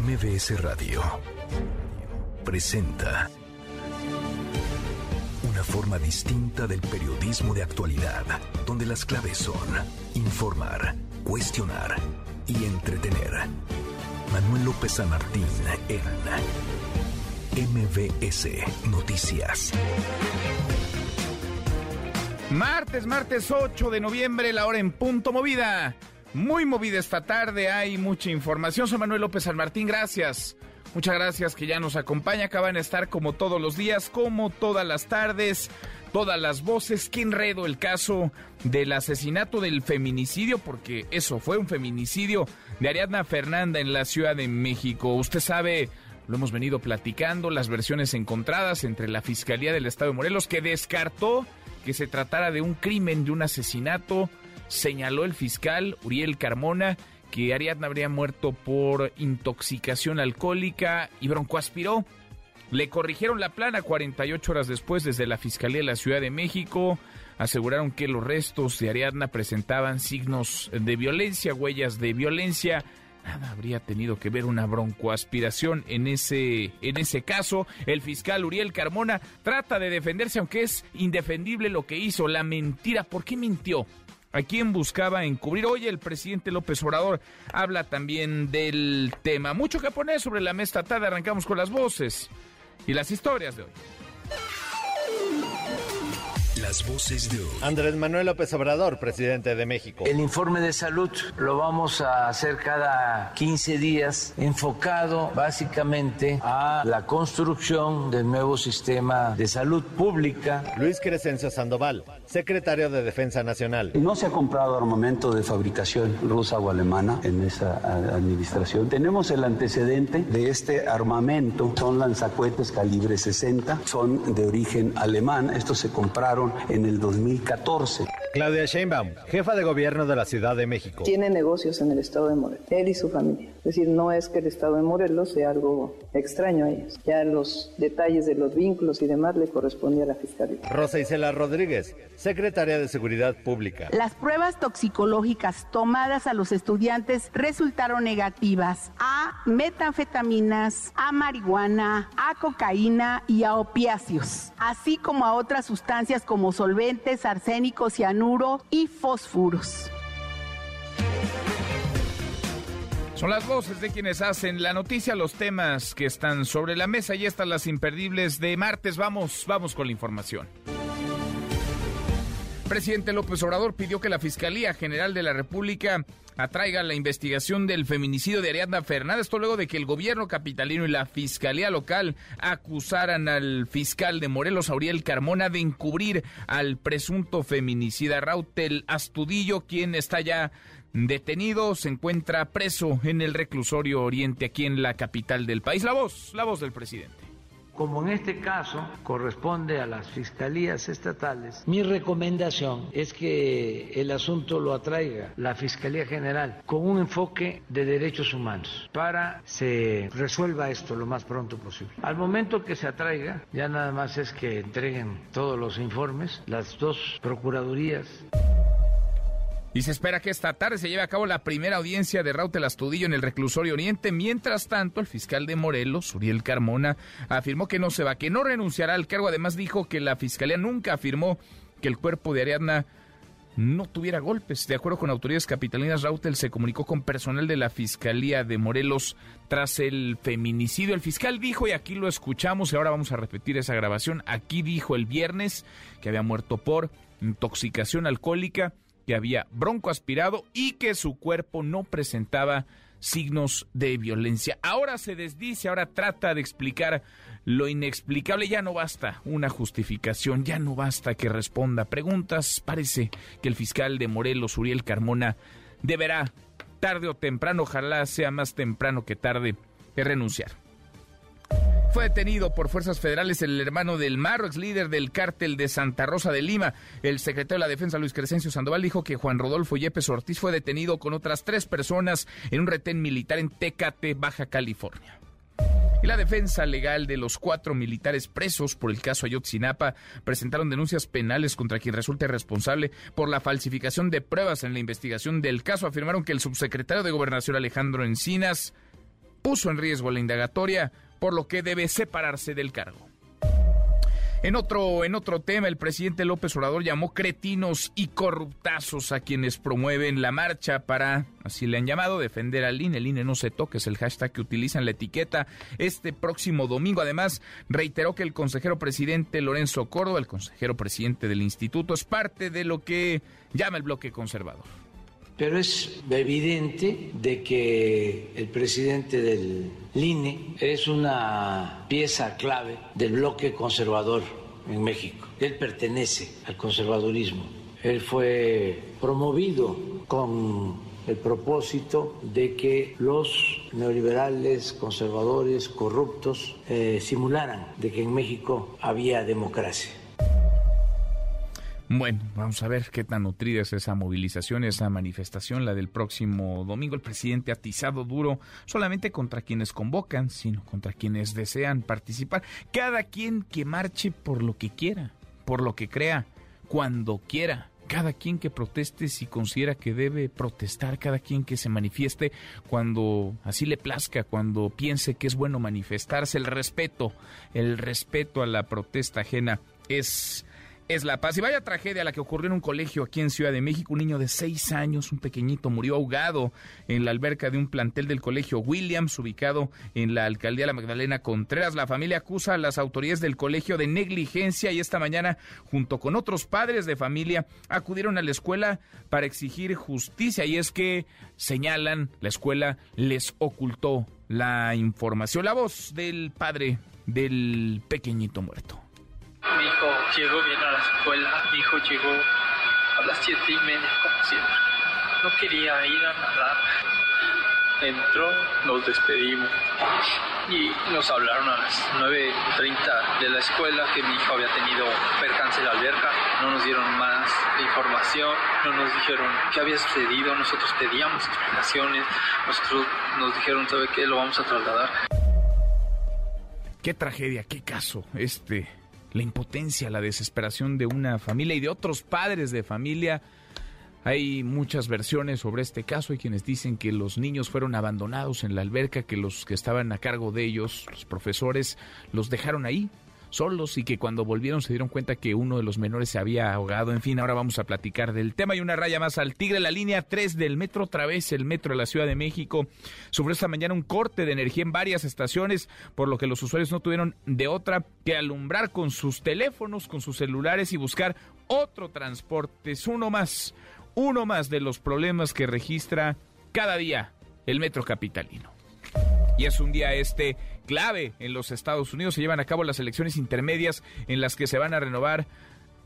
MBS Radio presenta una forma distinta del periodismo de actualidad, donde las claves son informar, cuestionar y entretener. Manuel López San Martín en MBS Noticias. Martes, martes 8 de noviembre, la hora en punto movida. Muy movida esta tarde, hay mucha información. Soy Manuel López San Martín, gracias. Muchas gracias que ya nos acompaña. Acaban de estar como todos los días, como todas las tardes, todas las voces. Qué enredo el caso del asesinato del feminicidio, porque eso fue un feminicidio de Ariadna Fernanda en la Ciudad de México. Usted sabe, lo hemos venido platicando, las versiones encontradas entre la Fiscalía del Estado de Morelos, que descartó que se tratara de un crimen, de un asesinato. Señaló el fiscal Uriel Carmona que Ariadna habría muerto por intoxicación alcohólica y broncoaspiró. Le corrigieron la plana 48 horas después desde la Fiscalía de la Ciudad de México. Aseguraron que los restos de Ariadna presentaban signos de violencia, huellas de violencia. Nada habría tenido que ver una broncoaspiración en ese, en ese caso. El fiscal Uriel Carmona trata de defenderse, aunque es indefendible lo que hizo, la mentira. ¿Por qué mintió? A quién buscaba encubrir. Hoy el presidente López Obrador habla también del tema. Mucho que poner sobre la mesa tarde. Arrancamos con las voces y las historias de hoy. Las voces de hoy. Andrés Manuel López Obrador, presidente de México. El informe de salud lo vamos a hacer cada 15 días, enfocado básicamente a la construcción del nuevo sistema de salud pública. Luis Crescencio Sandoval, secretario de Defensa Nacional. No se ha comprado armamento de fabricación rusa o alemana en esa administración. Tenemos el antecedente de este armamento. Son lanzacuetes calibre 60, son de origen alemán. Estos se compraron en el 2014. Claudia Sheinbaum, jefa de gobierno de la Ciudad de México. Tiene negocios en el estado de Morelos, él y su familia. Es decir, no es que el estado de Morelos sea algo extraño a ellos. Ya los detalles de los vínculos y demás le correspondía a la Fiscalía. Rosa Isela Rodríguez, secretaria de Seguridad Pública. Las pruebas toxicológicas tomadas a los estudiantes resultaron negativas a metanfetaminas, a marihuana, a cocaína y a opiáceos, así como a otras sustancias como solventes, arsénicos, cianuro y fósforos. Son las voces de quienes hacen la noticia, los temas que están sobre la mesa y estas las imperdibles de martes. Vamos, vamos con la información. Presidente López Obrador pidió que la Fiscalía General de la República atraiga la investigación del feminicidio de Ariadna Fernández, esto luego de que el gobierno capitalino y la Fiscalía local acusaran al fiscal de Morelos, Auriel Carmona, de encubrir al presunto feminicida Rautel Astudillo, quien está ya detenido, se encuentra preso en el reclusorio Oriente aquí en la capital del país. La voz, la voz del presidente. Como en este caso corresponde a las fiscalías estatales, mi recomendación es que el asunto lo atraiga la Fiscalía General con un enfoque de derechos humanos para se resuelva esto lo más pronto posible. Al momento que se atraiga, ya nada más es que entreguen todos los informes, las dos procuradurías. Y se espera que esta tarde se lleve a cabo la primera audiencia de Rautel Astudillo en el reclusorio Oriente. Mientras tanto, el fiscal de Morelos, Uriel Carmona, afirmó que no se va, que no renunciará al cargo. Además, dijo que la fiscalía nunca afirmó que el cuerpo de Ariadna no tuviera golpes. De acuerdo con autoridades capitalinas, Rautel se comunicó con personal de la Fiscalía de Morelos tras el feminicidio. El fiscal dijo, y aquí lo escuchamos, y ahora vamos a repetir esa grabación, aquí dijo el viernes que había muerto por intoxicación alcohólica que había bronco aspirado y que su cuerpo no presentaba signos de violencia. Ahora se desdice, ahora trata de explicar lo inexplicable. Ya no basta una justificación, ya no basta que responda preguntas. Parece que el fiscal de Morelos, Uriel Carmona, deberá, tarde o temprano, ojalá sea más temprano que tarde, renunciar. Fue detenido por fuerzas federales el hermano del Marro, ex líder del cártel de Santa Rosa de Lima. El secretario de la Defensa, Luis Crescencio Sandoval, dijo que Juan Rodolfo Yepes Ortiz fue detenido con otras tres personas en un retén militar en Tecate, Baja California. Y la defensa legal de los cuatro militares presos por el caso Ayotzinapa presentaron denuncias penales contra quien resulte responsable por la falsificación de pruebas en la investigación del caso. Afirmaron que el subsecretario de Gobernación Alejandro Encinas puso en riesgo la indagatoria, por lo que debe separarse del cargo. En otro, en otro tema, el presidente López Obrador llamó cretinos y corruptazos a quienes promueven la marcha para, así le han llamado, defender al INE. El INE no se toque, es el hashtag que utilizan la etiqueta este próximo domingo. Además, reiteró que el consejero presidente Lorenzo Córdoba, el consejero presidente del instituto, es parte de lo que llama el bloque conservador. Pero es evidente de que el presidente del INE es una pieza clave del bloque conservador en México. Él pertenece al conservadurismo. Él fue promovido con el propósito de que los neoliberales, conservadores, corruptos eh, simularan de que en México había democracia. Bueno, vamos a ver qué tan nutrida es esa movilización, esa manifestación, la del próximo domingo. El presidente atizado duro solamente contra quienes convocan, sino contra quienes desean participar. Cada quien que marche por lo que quiera, por lo que crea, cuando quiera. Cada quien que proteste si considera que debe protestar, cada quien que se manifieste cuando así le plazca, cuando piense que es bueno manifestarse. El respeto, el respeto a la protesta ajena es es La Paz. Y vaya tragedia la que ocurrió en un colegio aquí en Ciudad de México. Un niño de seis años, un pequeñito, murió ahogado en la alberca de un plantel del colegio Williams, ubicado en la alcaldía de La Magdalena Contreras. La familia acusa a las autoridades del colegio de negligencia y esta mañana, junto con otros padres de familia, acudieron a la escuela para exigir justicia. Y es que señalan, la escuela les ocultó la información. La voz del padre del pequeñito muerto. Mi hijo llegó bien a la escuela, mi hijo llegó a las siete y media como siempre. No quería ir a nadar. Entró, nos despedimos y nos hablaron a las 9.30 de la escuela que mi hijo había tenido percance en la alberca. No nos dieron más información, no nos dijeron qué había sucedido. Nosotros pedíamos explicaciones, nosotros nos dijeron, ¿sabe qué? Lo vamos a trasladar. Qué tragedia, qué caso este la impotencia, la desesperación de una familia y de otros padres de familia. Hay muchas versiones sobre este caso. Hay quienes dicen que los niños fueron abandonados en la alberca, que los que estaban a cargo de ellos, los profesores, los dejaron ahí solos y que cuando volvieron se dieron cuenta que uno de los menores se había ahogado. En fin, ahora vamos a platicar del tema y una raya más al tigre. La línea 3 del metro, otra vez el metro de la Ciudad de México, sufrió esta mañana un corte de energía en varias estaciones, por lo que los usuarios no tuvieron de otra que alumbrar con sus teléfonos, con sus celulares y buscar otro transporte. Es uno más, uno más de los problemas que registra cada día el metro capitalino. Y es un día este clave en los Estados Unidos. Se llevan a cabo las elecciones intermedias en las que se van a renovar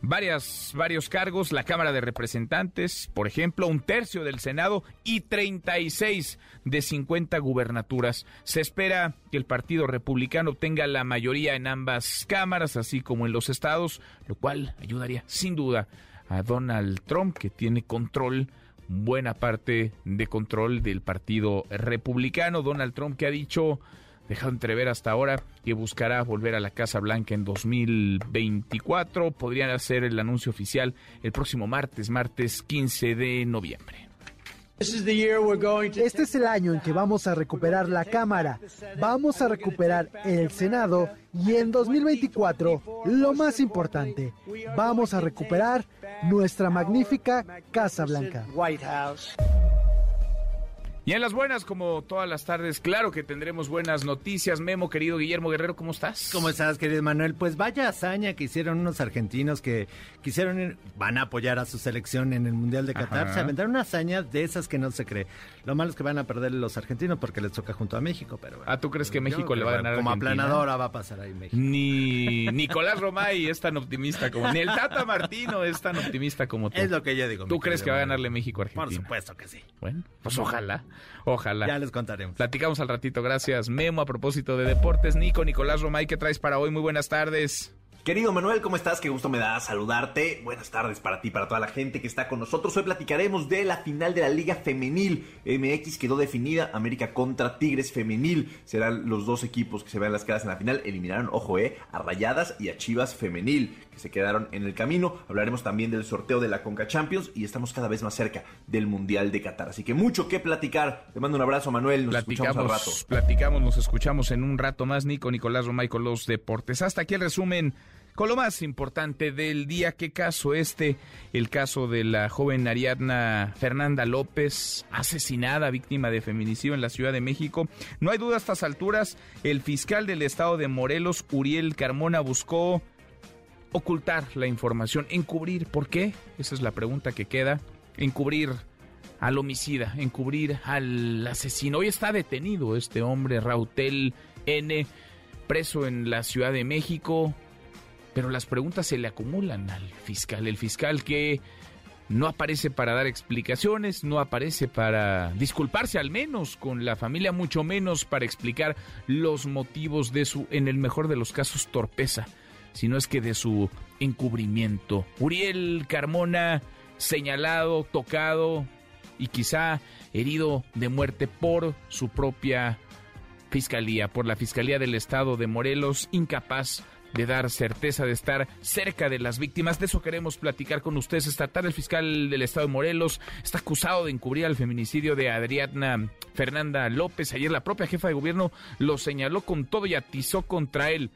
varias, varios cargos, la Cámara de Representantes, por ejemplo, un tercio del Senado y 36 de 50 gubernaturas. Se espera que el Partido Republicano tenga la mayoría en ambas cámaras, así como en los estados, lo cual ayudaría sin duda a Donald Trump, que tiene control buena parte de control del Partido Republicano. Donald Trump que ha dicho, dejado entrever hasta ahora, que buscará volver a la Casa Blanca en 2024. Podrían hacer el anuncio oficial el próximo martes, martes 15 de noviembre. Este es el año en que vamos a recuperar la Cámara, vamos a recuperar el Senado y en 2024, lo más importante, vamos a recuperar nuestra magnífica Casa Blanca. Y en las buenas, como todas las tardes, claro que tendremos buenas noticias. Memo, querido Guillermo Guerrero, ¿cómo estás? ¿Cómo estás, querido Manuel? Pues vaya hazaña que hicieron unos argentinos que quisieron, van a apoyar a su selección en el Mundial de Qatar. Se aventaron una hazaña de esas que no se cree. Lo malo es que van a perder los argentinos porque les toca junto a México, pero Ah, ¿tú crees que México le va a ganar Como Argentina? aplanadora va a pasar ahí México. Ni Nicolás Romay es tan optimista como... Ni el Tata Martino es tan optimista como tú. Es lo que yo digo. ¿Tú crees que va a ganarle México a Argentina? Por supuesto que sí. Bueno, pues ojalá, ojalá. Ya les contaremos. Platicamos al ratito, gracias Memo. A propósito de deportes, Nico, Nicolás Romay, ¿qué traes para hoy? Muy buenas tardes. Querido Manuel, ¿cómo estás? Qué gusto me da saludarte. Buenas tardes para ti, para toda la gente que está con nosotros. Hoy platicaremos de la final de la Liga Femenil. MX quedó definida, América contra Tigres Femenil. Serán los dos equipos que se vean las caras en la final. Eliminaron, ojo, eh, a Rayadas y a Chivas Femenil, que se quedaron en el camino. Hablaremos también del sorteo de la Conca Champions y estamos cada vez más cerca del Mundial de Qatar. Así que mucho que platicar. Te mando un abrazo, Manuel. Nos escuchamos al rato. Platicamos, nos escuchamos en un rato más. Nico, Nicolás Romay con los deportes. Hasta aquí el resumen con lo más importante del día. ¿Qué caso este? El caso de la joven Ariadna Fernanda López, asesinada, víctima de feminicidio en la Ciudad de México. No hay duda a estas alturas, el fiscal del estado de Morelos, Uriel Carmona, buscó ocultar la información, encubrir. ¿Por qué? Esa es la pregunta que queda. Encubrir al homicida, encubrir al asesino. Hoy está detenido este hombre, Rautel N., preso en la Ciudad de México pero las preguntas se le acumulan al fiscal. El fiscal que no aparece para dar explicaciones, no aparece para disculparse al menos con la familia, mucho menos para explicar los motivos de su, en el mejor de los casos, torpeza, sino es que de su encubrimiento. Uriel Carmona, señalado, tocado y quizá herido de muerte por su propia fiscalía, por la Fiscalía del Estado de Morelos, incapaz de dar certeza de estar cerca de las víctimas. De eso queremos platicar con ustedes esta tarde. El fiscal del estado de Morelos está acusado de encubrir el feminicidio de Adriana Fernanda López. Ayer la propia jefa de gobierno lo señaló con todo y atizó contra él.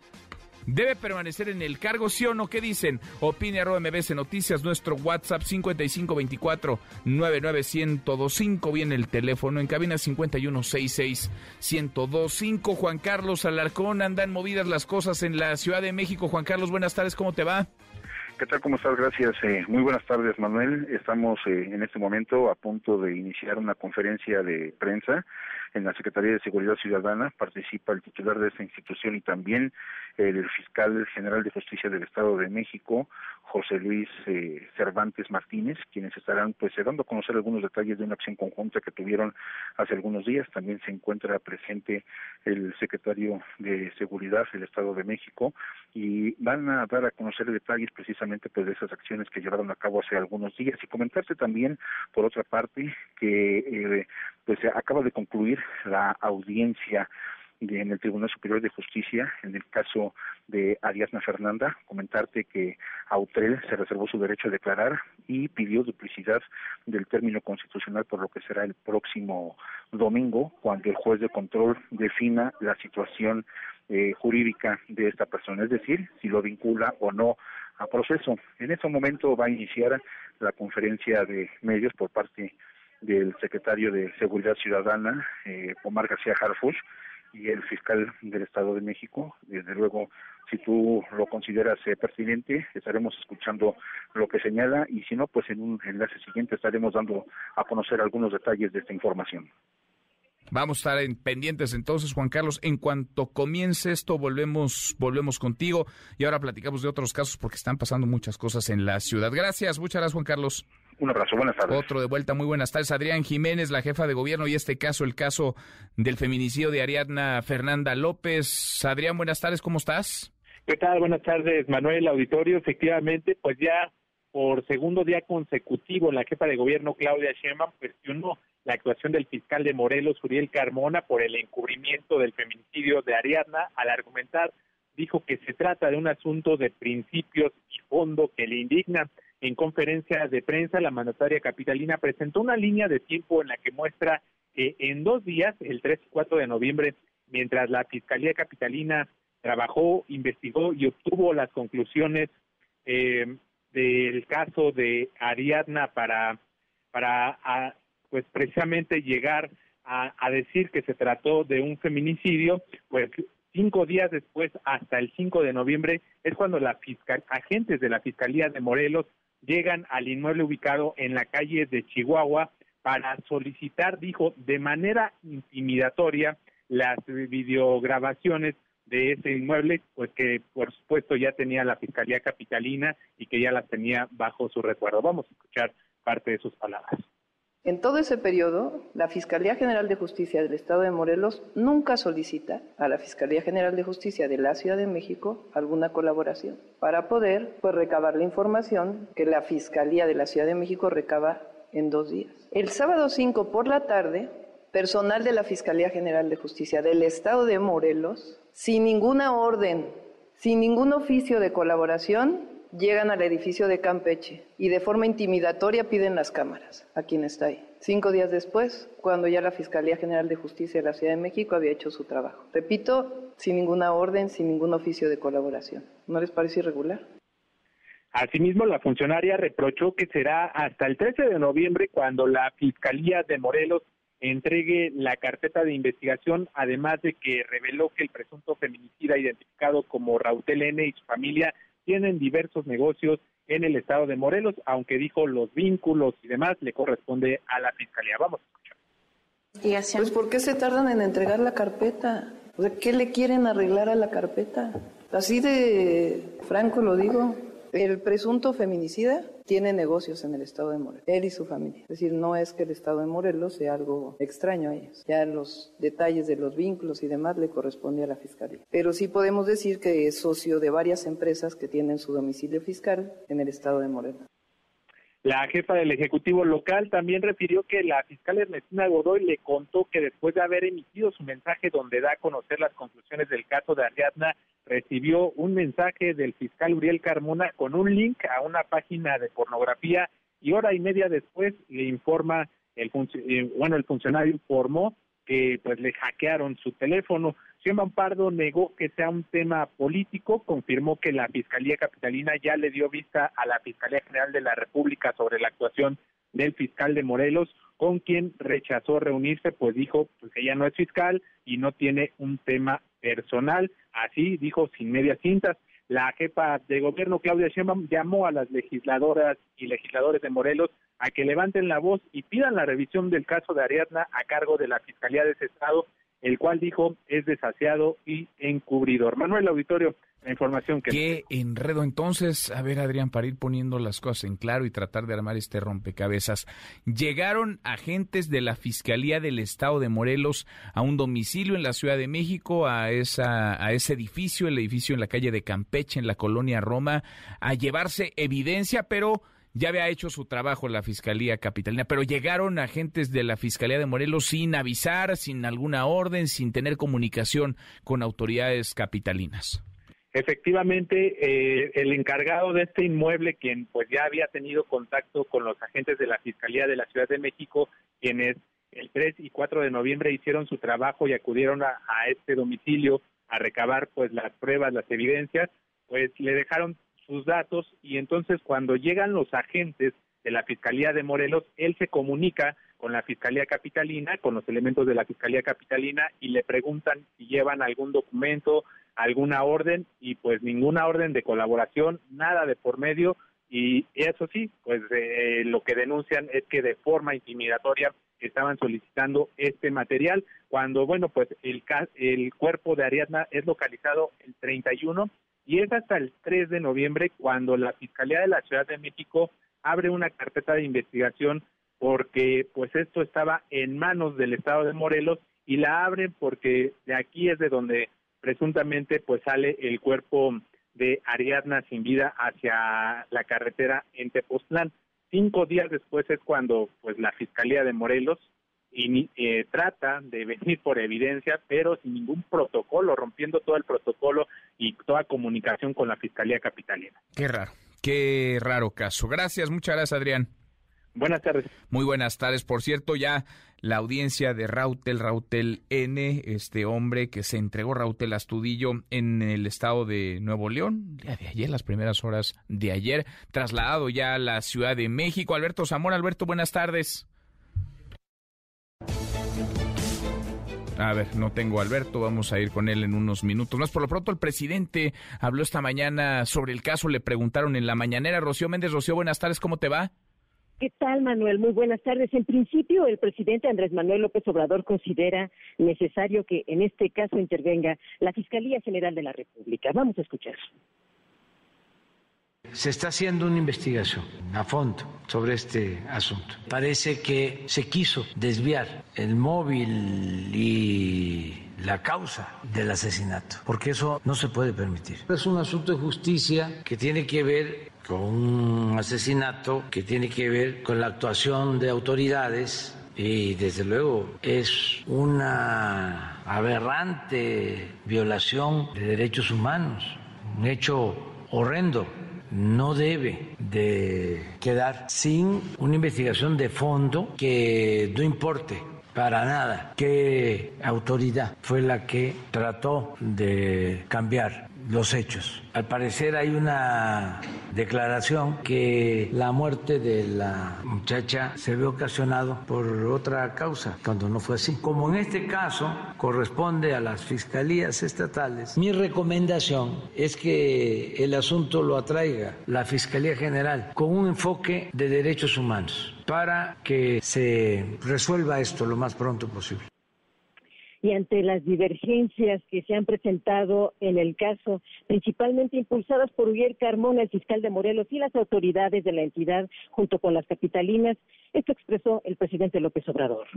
¿Debe permanecer en el cargo, sí o no? ¿Qué dicen? Opine arroba Noticias, nuestro WhatsApp 5524 99125, viene el teléfono en cabina 5166 1025. Juan Carlos Alarcón, andan movidas las cosas en la Ciudad de México. Juan Carlos, buenas tardes, ¿cómo te va? ¿Qué tal? ¿Cómo estás? Gracias. Eh, muy buenas tardes, Manuel. Estamos eh, en este momento a punto de iniciar una conferencia de prensa en la Secretaría de Seguridad Ciudadana. Participa el titular de esta institución y también el fiscal general de justicia del Estado de México, José Luis eh, Cervantes Martínez, quienes estarán pues dando a conocer algunos detalles de una acción conjunta que tuvieron hace algunos días. También se encuentra presente el secretario de Seguridad del Estado de México y van a dar a conocer detalles precisamente pues de esas acciones que llevaron a cabo hace algunos días y comentarte también por otra parte que eh, pues acaba de concluir la audiencia en el Tribunal Superior de Justicia, en el caso de Ariadna Fernanda, comentarte que Autrel se reservó su derecho a declarar y pidió duplicidad del término constitucional por lo que será el próximo domingo, cuando el juez de control defina la situación eh, jurídica de esta persona, es decir, si lo vincula o no a proceso. En ese momento va a iniciar la conferencia de medios por parte del secretario de Seguridad Ciudadana, eh, Omar García Harfuch, y el fiscal del Estado de México. Desde luego, si tú lo consideras eh, pertinente, estaremos escuchando lo que señala y si no, pues en un enlace siguiente estaremos dando a conocer algunos detalles de esta información. Vamos a estar en pendientes entonces, Juan Carlos. En cuanto comience esto, volvemos, volvemos contigo y ahora platicamos de otros casos porque están pasando muchas cosas en la ciudad. Gracias, muchas gracias, Juan Carlos. Un abrazo, buenas tardes. Otro de vuelta, muy buenas tardes. Adrián Jiménez, la jefa de gobierno, y este caso, el caso del feminicidio de Ariadna Fernanda López. Adrián, buenas tardes, ¿cómo estás? ¿Qué tal? Buenas tardes, Manuel Auditorio. Efectivamente, pues ya por segundo día consecutivo, la jefa de gobierno, Claudia Sheinbaum, cuestionó la actuación del fiscal de Morelos, Uriel Carmona, por el encubrimiento del feminicidio de Ariadna, al argumentar, dijo que se trata de un asunto de principios y fondo que le indigna. En conferencia de prensa, la mandataria capitalina presentó una línea de tiempo en la que muestra que en dos días, el 3 y 4 de noviembre, mientras la Fiscalía Capitalina trabajó, investigó y obtuvo las conclusiones eh, del caso de Ariadna para, para pues precisamente llegar a, a, decir que se trató de un feminicidio, pues cinco días después, hasta el 5 de noviembre, es cuando la fiscal, agentes de la Fiscalía de Morelos llegan al inmueble ubicado en la calle de Chihuahua para solicitar, dijo, de manera intimidatoria las videograbaciones de ese inmueble, pues que por supuesto ya tenía la Fiscalía Capitalina y que ya las tenía bajo su recuerdo. Vamos a escuchar parte de sus palabras. En todo ese periodo, la Fiscalía General de Justicia del Estado de Morelos nunca solicita a la Fiscalía General de Justicia de la Ciudad de México alguna colaboración para poder pues, recabar la información que la Fiscalía de la Ciudad de México recaba en dos días. El sábado 5 por la tarde, personal de la Fiscalía General de Justicia del Estado de Morelos, sin ninguna orden, sin ningún oficio de colaboración, llegan al edificio de Campeche y de forma intimidatoria piden las cámaras a quien está ahí. Cinco días después, cuando ya la Fiscalía General de Justicia de la Ciudad de México había hecho su trabajo. Repito, sin ninguna orden, sin ningún oficio de colaboración. ¿No les parece irregular? Asimismo, la funcionaria reprochó que será hasta el 13 de noviembre cuando la Fiscalía de Morelos entregue la carpeta de investigación, además de que reveló que el presunto feminicida identificado como Rautel N y su familia tienen diversos negocios en el estado de Morelos, aunque dijo los vínculos y demás le corresponde a la fiscalía. Vamos a escuchar. Pues ¿por qué se tardan en entregar la carpeta? O sea, ¿qué le quieren arreglar a la carpeta? Así de franco lo digo. El presunto feminicida tiene negocios en el estado de Morelos, él y su familia. Es decir, no es que el estado de Morelos sea algo extraño a ellos. Ya los detalles de los vínculos y demás le corresponde a la fiscalía. Pero sí podemos decir que es socio de varias empresas que tienen su domicilio fiscal en el estado de Morelos. La jefa del Ejecutivo local también refirió que la fiscal Ernestina Godoy le contó que después de haber emitido su mensaje donde da a conocer las conclusiones del caso de Ariadna, recibió un mensaje del fiscal Uriel Carmona con un link a una página de pornografía y hora y media después le informa el eh, bueno el funcionario informó que pues le hackearon su teléfono. Xiomba Pardo negó que sea un tema político, confirmó que la Fiscalía Capitalina ya le dio vista a la Fiscalía General de la República sobre la actuación del fiscal de Morelos, con quien rechazó reunirse, pues dijo pues, ella no es fiscal y no tiene un tema personal. Así dijo sin medias cintas. La jefa de gobierno, Claudia Sheinbaum, llamó a las legisladoras y legisladores de Morelos a que levanten la voz y pidan la revisión del caso de Ariadna a cargo de la Fiscalía de ese estado, el cual dijo es desasiado y encubridor. Manuel Auditorio, la información que... Qué enredo entonces. A ver, Adrián, para ir poniendo las cosas en claro y tratar de armar este rompecabezas. Llegaron agentes de la Fiscalía del Estado de Morelos a un domicilio en la Ciudad de México, a, esa, a ese edificio, el edificio en la calle de Campeche, en la colonia Roma, a llevarse evidencia, pero ya había hecho su trabajo la Fiscalía Capitalina, pero llegaron agentes de la Fiscalía de Morelos sin avisar, sin alguna orden, sin tener comunicación con autoridades capitalinas. Efectivamente, eh, el encargado de este inmueble, quien pues ya había tenido contacto con los agentes de la Fiscalía de la Ciudad de México, quienes el 3 y 4 de noviembre hicieron su trabajo y acudieron a, a este domicilio a recabar pues las pruebas, las evidencias, pues le dejaron sus datos y entonces cuando llegan los agentes de la Fiscalía de Morelos, él se comunica con la Fiscalía Capitalina, con los elementos de la Fiscalía Capitalina y le preguntan si llevan algún documento, alguna orden y pues ninguna orden de colaboración, nada de por medio y eso sí, pues eh, lo que denuncian es que de forma intimidatoria estaban solicitando este material cuando bueno pues el el cuerpo de Ariadna es localizado el 31 y es hasta el 3 de noviembre cuando la Fiscalía de la Ciudad de México abre una carpeta de investigación porque pues esto estaba en manos del Estado de Morelos y la abren porque de aquí es de donde presuntamente pues sale el cuerpo de Ariadna sin vida hacia la carretera en Tepoztlán. Cinco días después es cuando pues la Fiscalía de Morelos y eh, trata de venir por evidencia, pero sin ningún protocolo, rompiendo todo el protocolo y toda comunicación con la Fiscalía Capitalina. Qué raro, qué raro caso. Gracias, muchas gracias, Adrián. Buenas tardes. Muy buenas tardes. Por cierto, ya la audiencia de Rautel, Rautel N, este hombre que se entregó Rautel Astudillo en el estado de Nuevo León, día de ayer, las primeras horas de ayer, trasladado ya a la Ciudad de México. Alberto Zamora, Alberto, buenas tardes. A ver, no tengo Alberto, vamos a ir con él en unos minutos más. Por lo pronto, el presidente habló esta mañana sobre el caso, le preguntaron en la mañanera. Rocío Méndez, Rocío, buenas tardes, ¿cómo te va? ¿Qué tal, Manuel? Muy buenas tardes. En principio, el presidente Andrés Manuel López Obrador considera necesario que en este caso intervenga la Fiscalía General de la República. Vamos a escuchar. Se está haciendo una investigación a fondo sobre este asunto. Parece que se quiso desviar el móvil y la causa del asesinato, porque eso no se puede permitir. Es un asunto de justicia que tiene que ver con un asesinato, que tiene que ver con la actuación de autoridades y desde luego es una aberrante violación de derechos humanos, un hecho horrendo. No debe de quedar sin una investigación de fondo que no importe para nada qué autoridad fue la que trató de cambiar los hechos. Al parecer hay una declaración que la muerte de la muchacha se ve ocasionado por otra causa, cuando no fue así. Como en este caso corresponde a las fiscalías estatales, mi recomendación es que el asunto lo atraiga la Fiscalía General con un enfoque de derechos humanos para que se resuelva esto lo más pronto posible y ante las divergencias que se han presentado en el caso, principalmente impulsadas por Uriel Carmona, el fiscal de Morelos y las autoridades de la entidad, junto con las capitalinas, esto expresó el presidente López Obrador.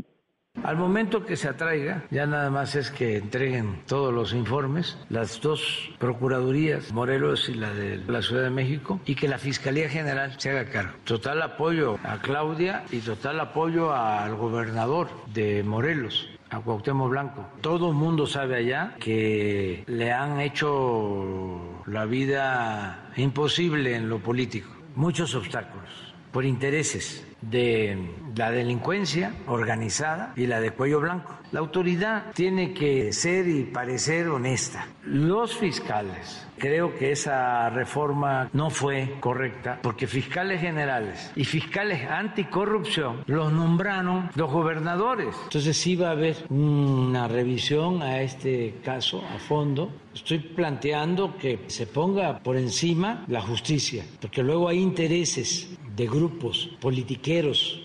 Al momento que se atraiga, ya nada más es que entreguen todos los informes, las dos procuradurías, Morelos y la de la Ciudad de México, y que la Fiscalía General se haga cargo. Total apoyo a Claudia y total apoyo al gobernador de Morelos a Cuauhtémoc Blanco. Todo el mundo sabe allá que le han hecho la vida imposible en lo político, muchos obstáculos por intereses de la delincuencia organizada y la de cuello blanco. La autoridad tiene que ser y parecer honesta. Los fiscales, creo que esa reforma no fue correcta porque fiscales generales y fiscales anticorrupción los nombraron los gobernadores. Entonces sí va a haber una revisión a este caso a fondo. Estoy planteando que se ponga por encima la justicia, porque luego hay intereses de grupos politiqueros.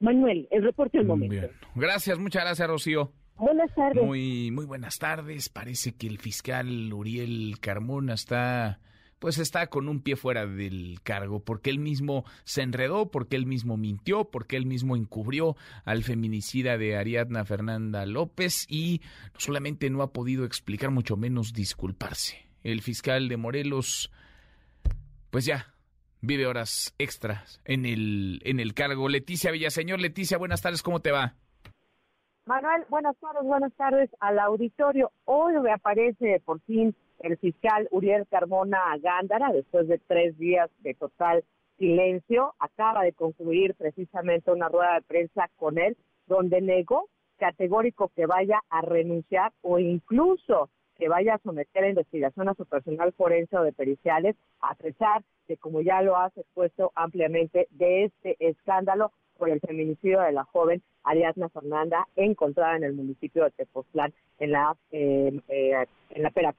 Manuel, el reporte del momento. Bien. Gracias, muchas gracias, Rocío. Buenas tardes. Muy, muy buenas tardes. Parece que el fiscal Uriel Carmona está, pues está con un pie fuera del cargo, porque él mismo se enredó, porque él mismo mintió, porque él mismo encubrió al feminicida de Ariadna Fernanda López y solamente no ha podido explicar, mucho menos disculparse. El fiscal de Morelos, pues ya, vive horas extras en el, en el cargo. Leticia Villaseñor, Leticia, buenas tardes, ¿cómo te va? Manuel, buenas tardes, buenas tardes al auditorio. Hoy reaparece por fin el fiscal Uriel Carmona Gándara, después de tres días de total silencio. Acaba de concluir precisamente una rueda de prensa con él, donde negó categórico que vaya a renunciar o incluso que vaya a someter a investigación a su personal forense o de periciales, a pesar de, como ya lo has expuesto ampliamente, de este escándalo por el feminicidio de la joven Ariadna Fernanda, encontrada en el municipio de Tepoztlán, en la, eh, eh, la Pera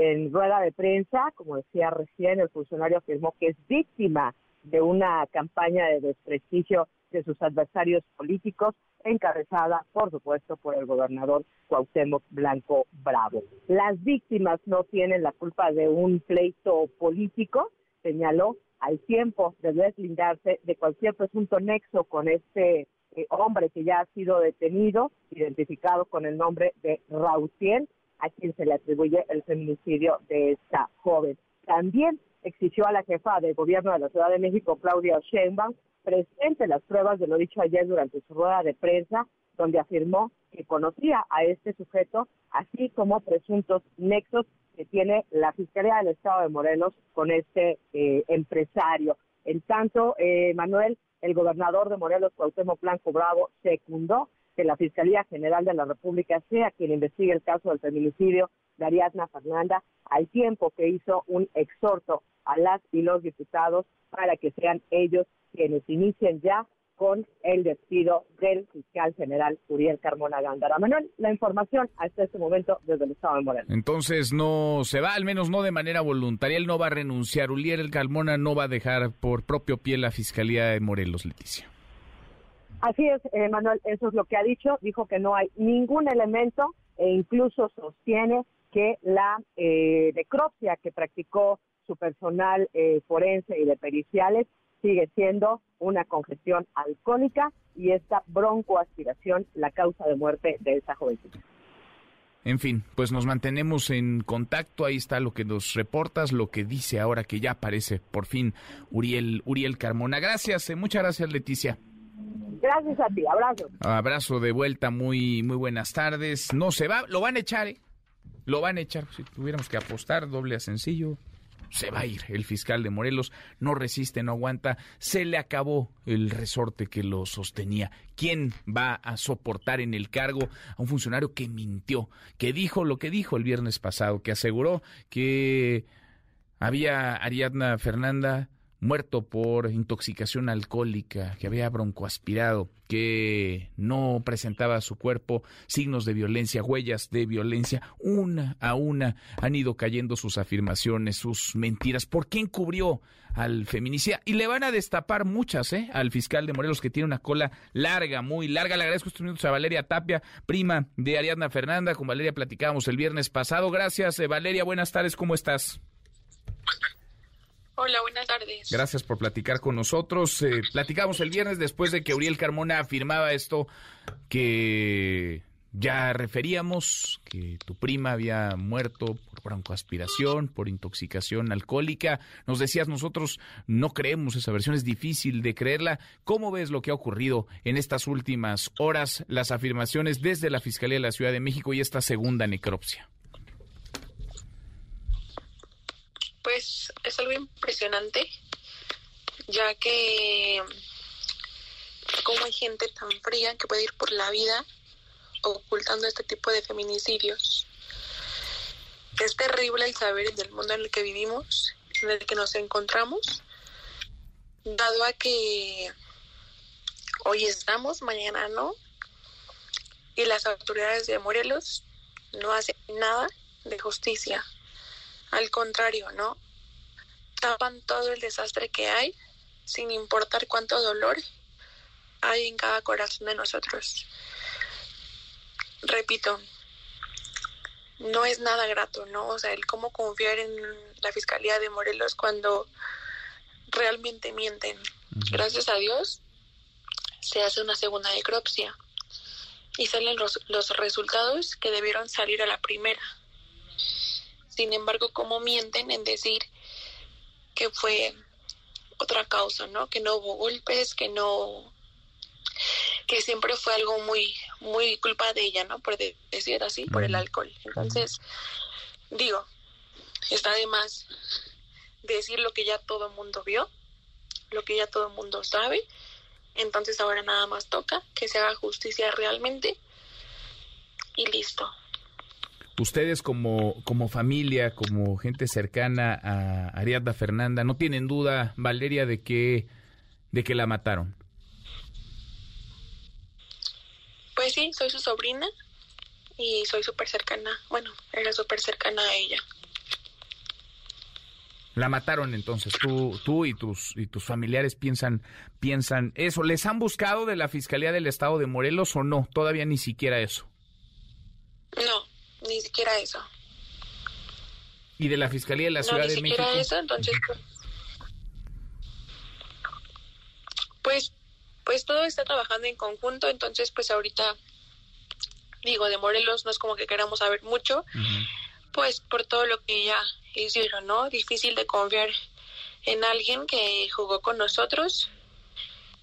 En rueda de prensa, como decía recién, el funcionario afirmó que es víctima de una campaña de desprestigio de sus adversarios políticos, encabezada, por supuesto, por el gobernador Cuauhtémoc Blanco Bravo. Las víctimas no tienen la culpa de un pleito político, señaló, al tiempo de deslindarse de cualquier presunto nexo con este eh, hombre que ya ha sido detenido, identificado con el nombre de Rautiel, a quien se le atribuye el feminicidio de esta joven. También exigió a la jefa de gobierno de la Ciudad de México, Claudia Sheinbaum, presente las pruebas de lo dicho ayer durante su rueda de prensa, donde afirmó que conocía a este sujeto, así como presuntos nexos que tiene la Fiscalía del Estado de Morelos con este eh, empresario. En tanto, eh, Manuel, el gobernador de Morelos, Cuauhtémoc Blanco Bravo, secundó que la Fiscalía General de la República sea quien investigue el caso del feminicidio de Ariadna Fernanda, al tiempo que hizo un exhorto a las y los diputados para que sean ellos quienes inicien ya con el despido del fiscal general Uriel Carmona Gándara. Manuel, la información hasta este momento desde el Estado de Morelos. Entonces no se va, al menos no de manera voluntaria, él no va a renunciar, Uriel Carmona no va a dejar por propio pie la Fiscalía de Morelos, Leticia. Así es, eh, Manuel, eso es lo que ha dicho, dijo que no hay ningún elemento e incluso sostiene que la eh, necropsia que practicó su personal eh, forense y de periciales sigue siendo una congestión alcohólica y esta broncoaspiración la causa de muerte de esa jovencita. En fin, pues nos mantenemos en contacto. Ahí está lo que nos reportas, lo que dice ahora que ya aparece por fin Uriel, Uriel Carmona. Gracias, eh, muchas gracias Leticia. Gracias a ti, abrazo. Abrazo de vuelta, muy, muy buenas tardes. No se va, lo van a echar, ¿eh? Lo van a echar. Si tuviéramos que apostar, doble a sencillo, se va a ir. El fiscal de Morelos no resiste, no aguanta. Se le acabó el resorte que lo sostenía. ¿Quién va a soportar en el cargo a un funcionario que mintió, que dijo lo que dijo el viernes pasado, que aseguró que había Ariadna Fernanda muerto por intoxicación alcohólica, que había broncoaspirado, que no presentaba su cuerpo signos de violencia, huellas de violencia. Una a una han ido cayendo sus afirmaciones, sus mentiras. ¿Por qué encubrió al feminicida? Y le van a destapar muchas, ¿eh? Al fiscal de Morelos, que tiene una cola larga, muy larga. Le agradezco estos minutos a Valeria Tapia, prima de Ariadna Fernanda. Con Valeria platicábamos el viernes pasado. Gracias, eh, Valeria. Buenas tardes. ¿Cómo estás? Hola, buenas tardes. Gracias por platicar con nosotros. Eh, platicamos el viernes después de que Uriel Carmona afirmaba esto que ya referíamos, que tu prima había muerto por broncoaspiración, por intoxicación alcohólica. Nos decías, nosotros no creemos esa versión, es difícil de creerla. ¿Cómo ves lo que ha ocurrido en estas últimas horas, las afirmaciones desde la Fiscalía de la Ciudad de México y esta segunda necropsia? Pues es algo impresionante, ya que como hay gente tan fría que puede ir por la vida ocultando este tipo de feminicidios. Es terrible el saber del mundo en el que vivimos, en el que nos encontramos, dado a que hoy estamos, mañana no, y las autoridades de Morelos no hacen nada de justicia. Al contrario, ¿no? Tapan todo el desastre que hay, sin importar cuánto dolor hay en cada corazón de nosotros. Repito, no es nada grato, ¿no? O sea, el cómo confiar en la Fiscalía de Morelos cuando realmente mienten. Gracias a Dios se hace una segunda necropsia y salen los, los resultados que debieron salir a la primera. Sin embargo, cómo mienten en decir que fue otra causa, ¿no? Que no hubo golpes, que no que siempre fue algo muy muy culpa de ella, ¿no? Por decir así, por el alcohol. Entonces, digo, está de más decir lo que ya todo el mundo vio, lo que ya todo el mundo sabe. Entonces ahora nada más toca que se haga justicia realmente y listo ustedes como, como familia, como gente cercana a Ariadna Fernanda, no tienen duda, Valeria, de que, de que la mataron. Pues sí, soy su sobrina y soy súper cercana, bueno, era súper cercana a ella. La mataron entonces, tú, tú y tus y tus familiares piensan piensan eso. ¿Les han buscado de la Fiscalía del Estado de Morelos o no? Todavía ni siquiera eso. No, ni siquiera eso. ¿Y de la Fiscalía de la Ciudad de México? ni siquiera eso, entonces... Pues, pues, todo está trabajando en conjunto, entonces pues ahorita, digo, de Morelos no es como que queramos saber mucho, pues por todo lo que ya hicieron, ¿no? Difícil de confiar en alguien que jugó con nosotros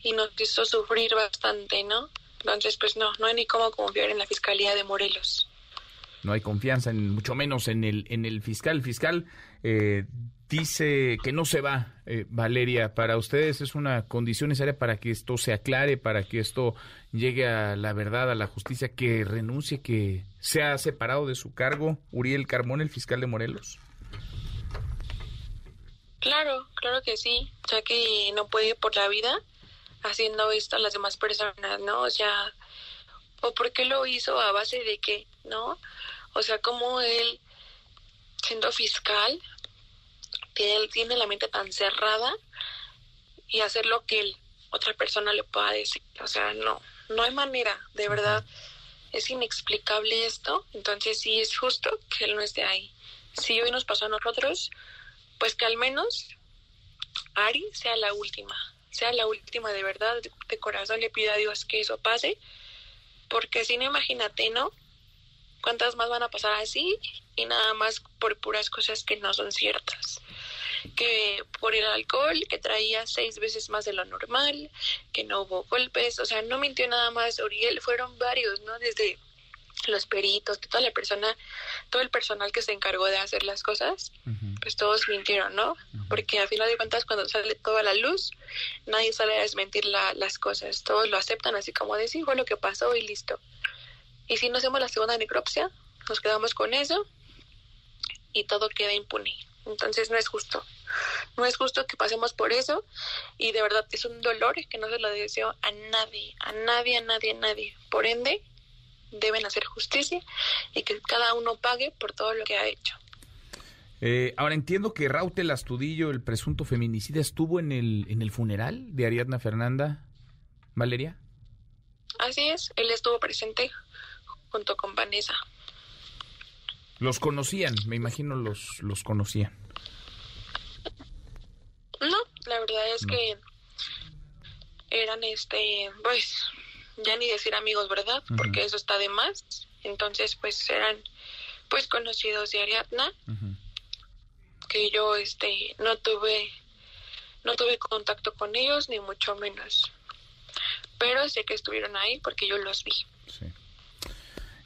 y nos hizo sufrir bastante, ¿no? Entonces, pues no, no hay ni cómo confiar en la Fiscalía de Morelos no hay confianza, en, mucho menos en el, en el fiscal. El fiscal eh, dice que no se va, eh, Valeria. Para ustedes es una condición necesaria para que esto se aclare, para que esto llegue a la verdad, a la justicia, que renuncie, que sea separado de su cargo Uriel Carmón, el fiscal de Morelos. Claro, claro que sí, ya que no puede ir por la vida haciendo esto a las demás personas, ¿no? O sea, o por qué lo hizo a base de que, ¿no? O sea, como él, siendo fiscal, él tiene la mente tan cerrada y hacer lo que él, otra persona le pueda decir. O sea, no, no hay manera, de verdad. Es inexplicable esto, entonces sí es justo que él no esté ahí. Si hoy nos pasó a nosotros, pues que al menos Ari sea la última, sea la última de verdad, de corazón le pido a Dios que eso pase, porque si no imagínate, ¿no? ¿Cuántas más van a pasar así? Y nada más por puras cosas que no son ciertas. Que por el alcohol, que traía seis veces más de lo normal, que no hubo golpes, o sea, no mintió nada más Uriel, fueron varios, ¿no? Desde los peritos, toda la persona, todo el personal que se encargó de hacer las cosas, pues todos mintieron, ¿no? Porque a final de cuentas cuando sale toda la luz, nadie sale a desmentir las cosas, todos lo aceptan así como de sí, fue lo que pasó y listo. Y si no hacemos la segunda necropsia, nos quedamos con eso y todo queda impune. Entonces no es justo. No es justo que pasemos por eso y de verdad es un dolor que no se lo deseo a nadie, a nadie, a nadie, a nadie. Por ende, deben hacer justicia y que cada uno pague por todo lo que ha hecho. Eh, ahora entiendo que Rautel Astudillo, el presunto feminicida, estuvo en el, en el funeral de Ariadna Fernanda. Valeria. Así es, él estuvo presente junto con Vanessa. ¿Los conocían? Me imagino los, los conocían. No, la verdad es que eran este, pues, ya ni decir amigos, ¿verdad? Porque eso está de más. Entonces, pues eran pues conocidos de Ariadna. Que yo este no tuve no tuve contacto con ellos ni mucho menos. Pero sé que estuvieron ahí porque yo los vi.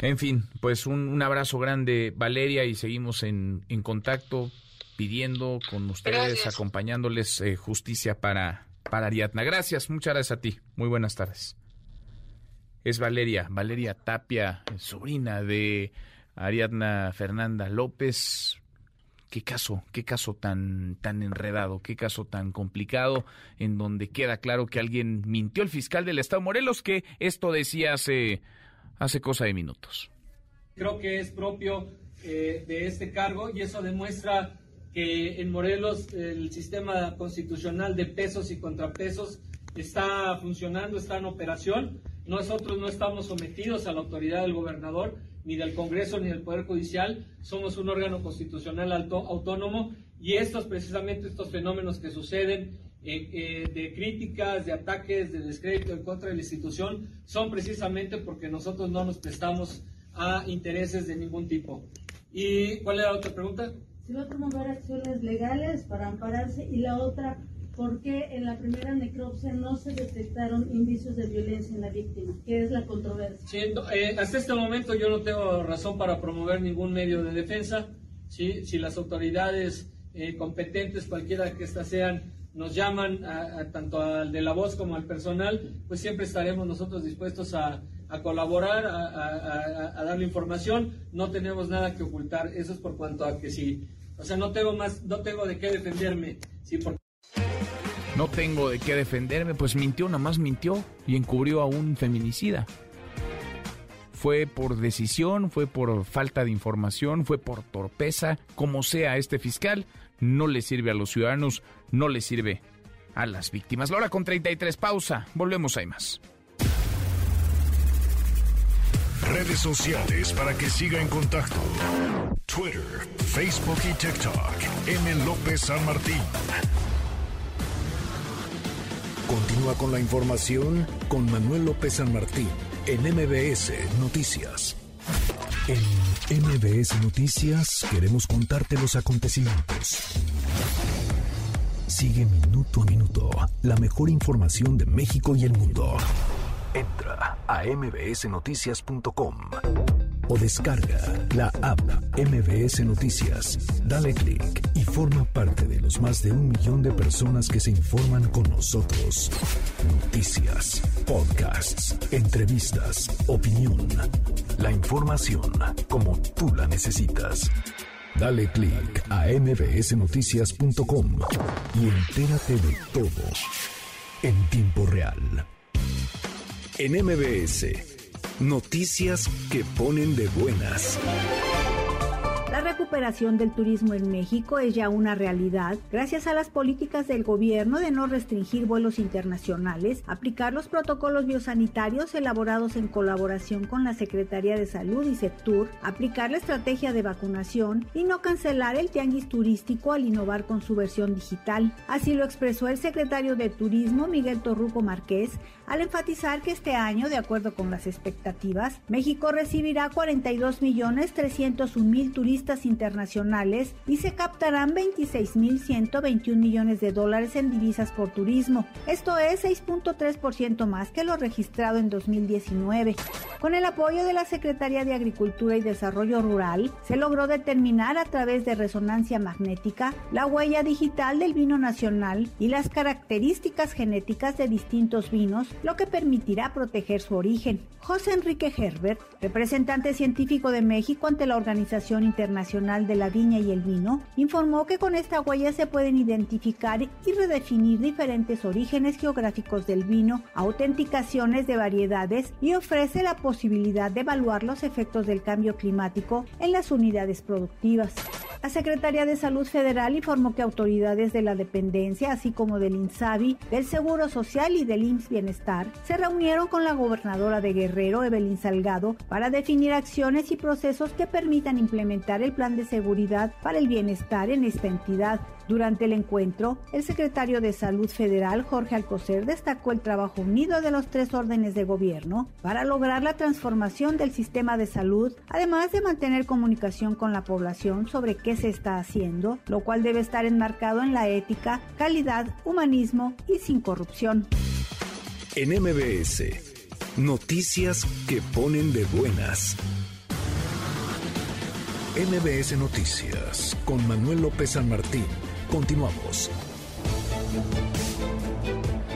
En fin, pues un, abrazo grande, Valeria, y seguimos en, en contacto pidiendo con ustedes, acompañándoles eh, justicia para, para Ariadna. Gracias, muchas gracias a ti. Muy buenas tardes es Valeria, Valeria Tapia, sobrina de Ariadna Fernanda López. Qué caso, qué caso tan, tan enredado, qué caso tan complicado, en donde queda claro que alguien mintió el fiscal del Estado Morelos, que esto decía hace, hace cosa de minutos. Creo que es propio eh, de este cargo y eso demuestra que en Morelos el sistema constitucional de pesos y contrapesos está funcionando, está en operación nosotros no estamos sometidos a la autoridad del gobernador, ni del Congreso, ni del Poder Judicial. Somos un órgano constitucional autónomo y estos, precisamente estos fenómenos que suceden eh, eh, de críticas, de ataques, de descrédito en contra de la institución, son precisamente porque nosotros no nos prestamos a intereses de ningún tipo. ¿Y cuál era la otra pregunta? Si va a promover acciones legales para ampararse y la otra, ¿por qué en la primera necropsia no se detectaron indicios de violencia en la víctima? ¿Qué es la controversia? Eh, hasta este momento yo no tengo razón para promover ningún medio de defensa. ¿sí? Si las autoridades eh, competentes, cualquiera que éstas sean, nos llaman tanto al de la voz como al personal, pues siempre estaremos nosotros dispuestos a, colaborar, a, darle información. No tenemos nada que ocultar. Eso es por cuanto a que si, o sea, no tengo más, no tengo de qué defenderme. No tengo de qué defenderme, pues mintió, nada más mintió y encubrió a un feminicida. Fue por decisión, fue por falta de información, fue por torpeza, como sea este fiscal, no le sirve a los ciudadanos, no le sirve a las víctimas. La hora con 33, pausa, volvemos ahí más. Redes sociales para que siga en contacto: Twitter, Facebook y TikTok. M. López San Martín. Continúa con la información con Manuel López San Martín en MBS Noticias. En MBS Noticias queremos contarte los acontecimientos. Sigue minuto a minuto la mejor información de México y el mundo. Entra a mbsnoticias.com o descarga la app MBS Noticias. Dale clic y forma parte de los más de un millón de personas que se informan con nosotros. Noticias, podcasts, entrevistas, opinión. La información como tú la necesitas. Dale clic a mbsnoticias.com y entérate de todo en tiempo real. En MBS Noticias que ponen de buenas. La recuperación del turismo en México es ya una realidad gracias a las políticas del gobierno de no restringir vuelos internacionales, aplicar los protocolos biosanitarios elaborados en colaboración con la Secretaría de Salud y Sectur, aplicar la estrategia de vacunación y no cancelar el tianguis turístico al innovar con su versión digital. Así lo expresó el secretario de Turismo Miguel Torruco Márquez al enfatizar que este año, de acuerdo con las expectativas, México recibirá 42 millones 301 mil turistas internacionales y se captarán 26.121 millones de dólares en divisas por turismo. Esto es 6.3% más que lo registrado en 2019. Con el apoyo de la Secretaría de Agricultura y Desarrollo Rural, se logró determinar a través de resonancia magnética la huella digital del vino nacional y las características genéticas de distintos vinos, lo que permitirá proteger su origen. José Enrique Herbert, representante científico de México ante la Organización Internacional de la Viña y el Vino, informó que con esta huella se pueden identificar y redefinir diferentes orígenes geográficos del vino, autenticaciones de variedades y ofrece la posibilidad de evaluar los efectos del cambio climático en las unidades productivas. La Secretaría de Salud Federal informó que autoridades de la dependencia, así como del INSABI, del Seguro Social y del IMSS Bienestar, se reunieron con la gobernadora de Guerrero, Evelyn Salgado, para definir acciones y procesos que permitan implementar el plan de seguridad para el bienestar en esta entidad. Durante el encuentro, el secretario de Salud Federal, Jorge Alcocer, destacó el trabajo unido de los tres órdenes de gobierno para lograr la transformación del sistema de salud, además de mantener comunicación con la población sobre qué se está haciendo, lo cual debe estar enmarcado en la ética, calidad, humanismo y sin corrupción. En MBS, noticias que ponen de buenas. MBS Noticias con Manuel López San Martín. Continuamos.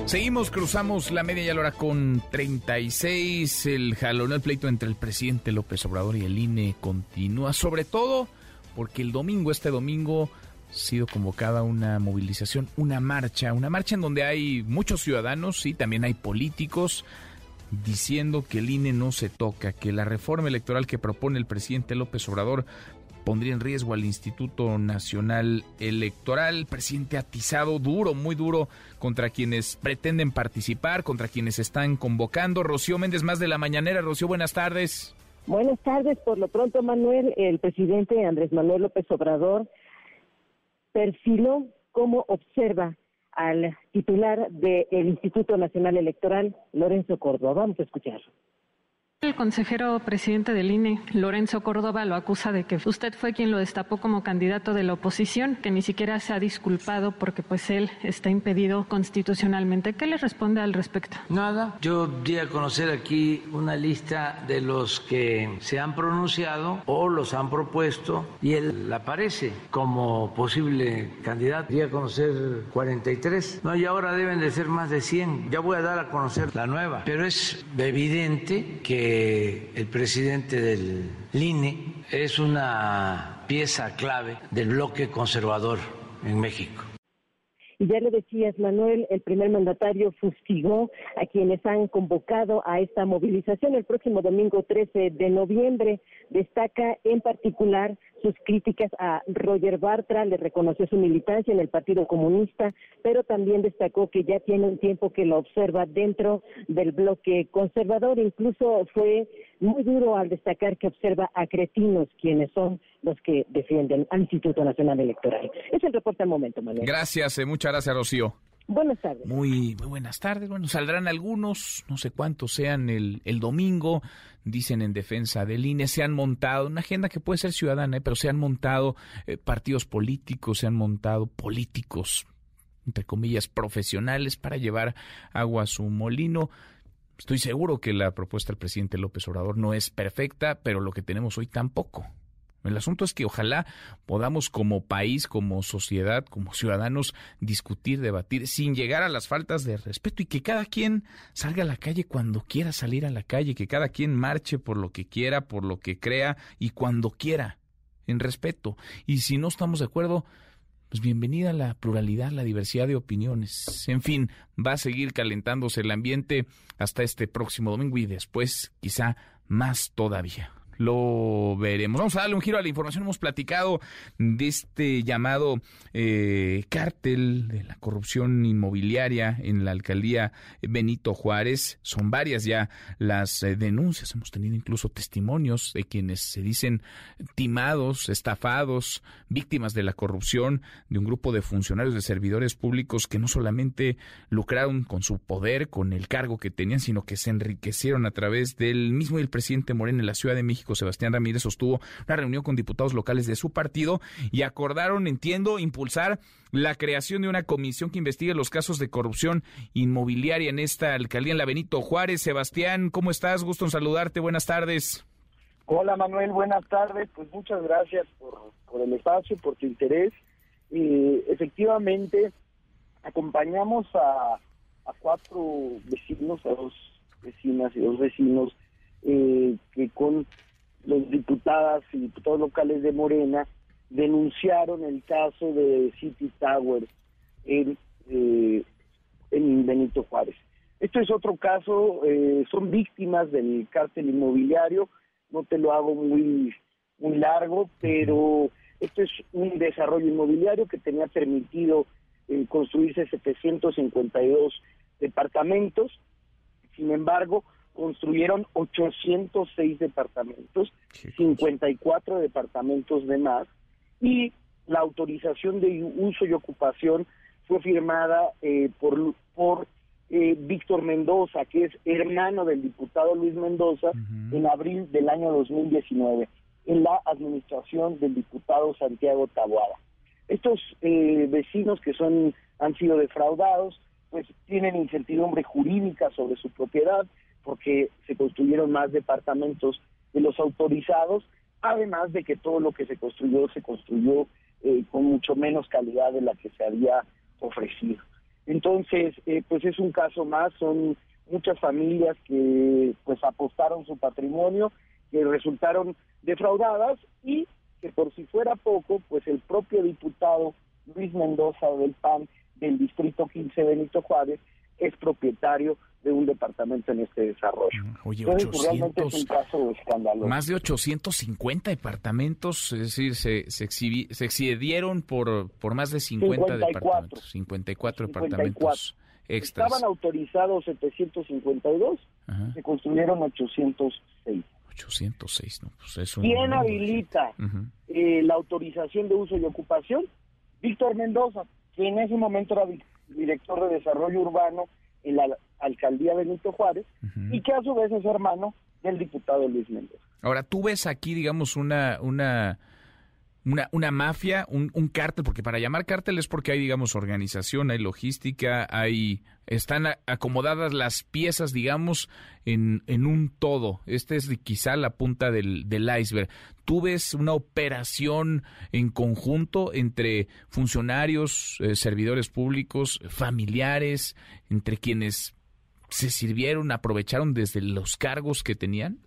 Seguimos, cruzamos la media y la hora con 36. El jalón, el pleito entre el presidente López Obrador y el INE continúa, sobre todo porque el domingo, este domingo, ha sido convocada una movilización, una marcha, una marcha en donde hay muchos ciudadanos y también hay políticos diciendo que el INE no se toca, que la reforma electoral que propone el presidente López Obrador pondría en riesgo al Instituto Nacional Electoral. Presidente atizado, duro, muy duro, contra quienes pretenden participar, contra quienes están convocando. Rocío Méndez, más de la mañanera. Rocío, buenas tardes. Buenas tardes. Por lo pronto, Manuel, el presidente Andrés Manuel López Obrador perfiló cómo observa al titular del Instituto Nacional Electoral, Lorenzo Córdoba. Vamos a escucharlo. El consejero presidente del INE, Lorenzo Córdoba, lo acusa de que usted fue quien lo destapó como candidato de la oposición, que ni siquiera se ha disculpado porque pues él está impedido constitucionalmente. ¿Qué le responde al respecto? Nada, yo di a conocer aquí una lista de los que se han pronunciado o los han propuesto y él aparece como posible candidato. Di a conocer 43. No, y ahora deben de ser más de 100. Ya voy a dar a conocer la nueva, pero es evidente que el presidente del INE es una pieza clave del bloque conservador en México. Y ya lo decías, Manuel, el primer mandatario fustigó a quienes han convocado a esta movilización el próximo domingo 13 de noviembre. Destaca en particular sus críticas a Roger Bartra, le reconoció su militancia en el Partido Comunista, pero también destacó que ya tiene un tiempo que lo observa dentro del bloque conservador. Incluso fue muy duro al destacar que observa a cretinos, quienes son los que defienden al Instituto Nacional Electoral. Es el reporte al momento, Manuel. Gracias, eh, muchas gracias, Rocío. Buenas tardes. Muy, muy buenas tardes. Bueno, saldrán algunos, no sé cuántos sean el, el domingo, dicen en defensa del INE, se han montado una agenda que puede ser ciudadana, eh, pero se han montado eh, partidos políticos, se han montado políticos, entre comillas, profesionales para llevar agua a su molino. Estoy seguro que la propuesta del presidente López Obrador no es perfecta, pero lo que tenemos hoy tampoco. El asunto es que ojalá podamos como país, como sociedad, como ciudadanos discutir, debatir sin llegar a las faltas de respeto y que cada quien salga a la calle cuando quiera salir a la calle, que cada quien marche por lo que quiera, por lo que crea y cuando quiera, en respeto. Y si no estamos de acuerdo, pues bienvenida a la pluralidad, la diversidad de opiniones. En fin, va a seguir calentándose el ambiente hasta este próximo domingo y después quizá más todavía. Lo veremos. Vamos a darle un giro a la información. Hemos platicado de este llamado eh, cártel de la corrupción inmobiliaria en la alcaldía Benito Juárez. Son varias ya las eh, denuncias. Hemos tenido incluso testimonios de quienes se dicen timados, estafados, víctimas de la corrupción de un grupo de funcionarios de servidores públicos que no solamente lucraron con su poder, con el cargo que tenían, sino que se enriquecieron a través del mismo y el presidente Moreno en la Ciudad de México Sebastián Ramírez, sostuvo una reunión con diputados locales de su partido y acordaron, entiendo, impulsar la creación de una comisión que investigue los casos de corrupción inmobiliaria en esta alcaldía en la Benito Juárez. Sebastián, ¿cómo estás? Gusto en saludarte. Buenas tardes. Hola Manuel, buenas tardes. Pues muchas gracias por, el espacio, por tu interés. Y efectivamente, acompañamos a, a cuatro vecinos, a dos vecinas y dos vecinos eh, que con los diputadas y diputados locales de Morena denunciaron el caso de City Tower en, eh, en Benito Juárez. Esto es otro caso, eh, son víctimas del cártel inmobiliario, no te lo hago muy, muy largo, pero esto es un desarrollo inmobiliario que tenía permitido eh, construirse 752 departamentos, sin embargo, construyeron 806 departamentos, 54 departamentos de más, y la autorización de uso y ocupación fue firmada eh, por, por eh, Víctor Mendoza, que es hermano del diputado Luis Mendoza, en abril del año 2019, en la administración del diputado Santiago Taboada. Estos eh, vecinos que son han sido defraudados, pues tienen incertidumbre jurídica sobre su propiedad, porque se construyeron más departamentos de los autorizados, además de que todo lo que se construyó se construyó eh, con mucho menos calidad de la que se había ofrecido. Entonces, eh, pues es un caso más, son muchas familias que pues apostaron su patrimonio, que resultaron defraudadas y que por si fuera poco, pues el propio diputado Luis Mendoza del PAN del Distrito 15 Benito Juárez es propietario de un departamento en este desarrollo. Mm, oye, 800, es un caso escandaloso. Más de 850 departamentos, es decir, se, se, se excedieron por, por más de 50 departamentos. 54 departamentos extras. Estaban autorizados 752, se construyeron 806. 806, ¿no? Pues es un ¿Quién habilita eh, la autorización de uso y ocupación? Víctor Mendoza, que en ese momento era director de desarrollo urbano en la alcaldía Benito Juárez y que a su vez es hermano del diputado Luis Méndez. Ahora, tú ves aquí, digamos, una, una, una, una mafia, un, un, cártel, porque para llamar cártel es porque hay, digamos, organización, hay logística, hay están acomodadas las piezas, digamos, en, en un todo. Esta es quizá la punta del, iceberg. ¿Tú ves una operación en conjunto entre funcionarios, eh, servidores públicos, familiares, entre quienes se sirvieron, aprovecharon desde los cargos que tenían?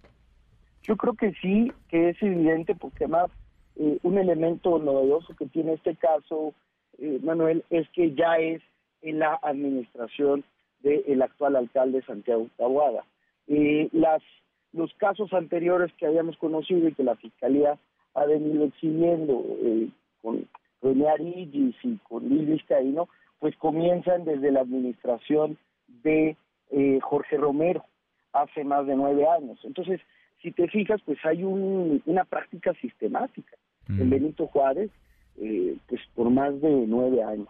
Yo creo que sí, que es evidente, porque además eh, un elemento novedoso que tiene este caso, eh, Manuel, es que ya es en la administración del actual alcalde Santiago Tabuada. Eh, las, los casos anteriores que habíamos conocido y que la Fiscalía ha venido exhibiendo eh, con René Arigis y con Luis Vizcaíno, pues comienzan desde la administración de eh, Jorge Romero hace más de nueve años. Entonces, si te fijas, pues hay un, una práctica sistemática en mm. Benito Juárez, eh, pues por más de nueve años.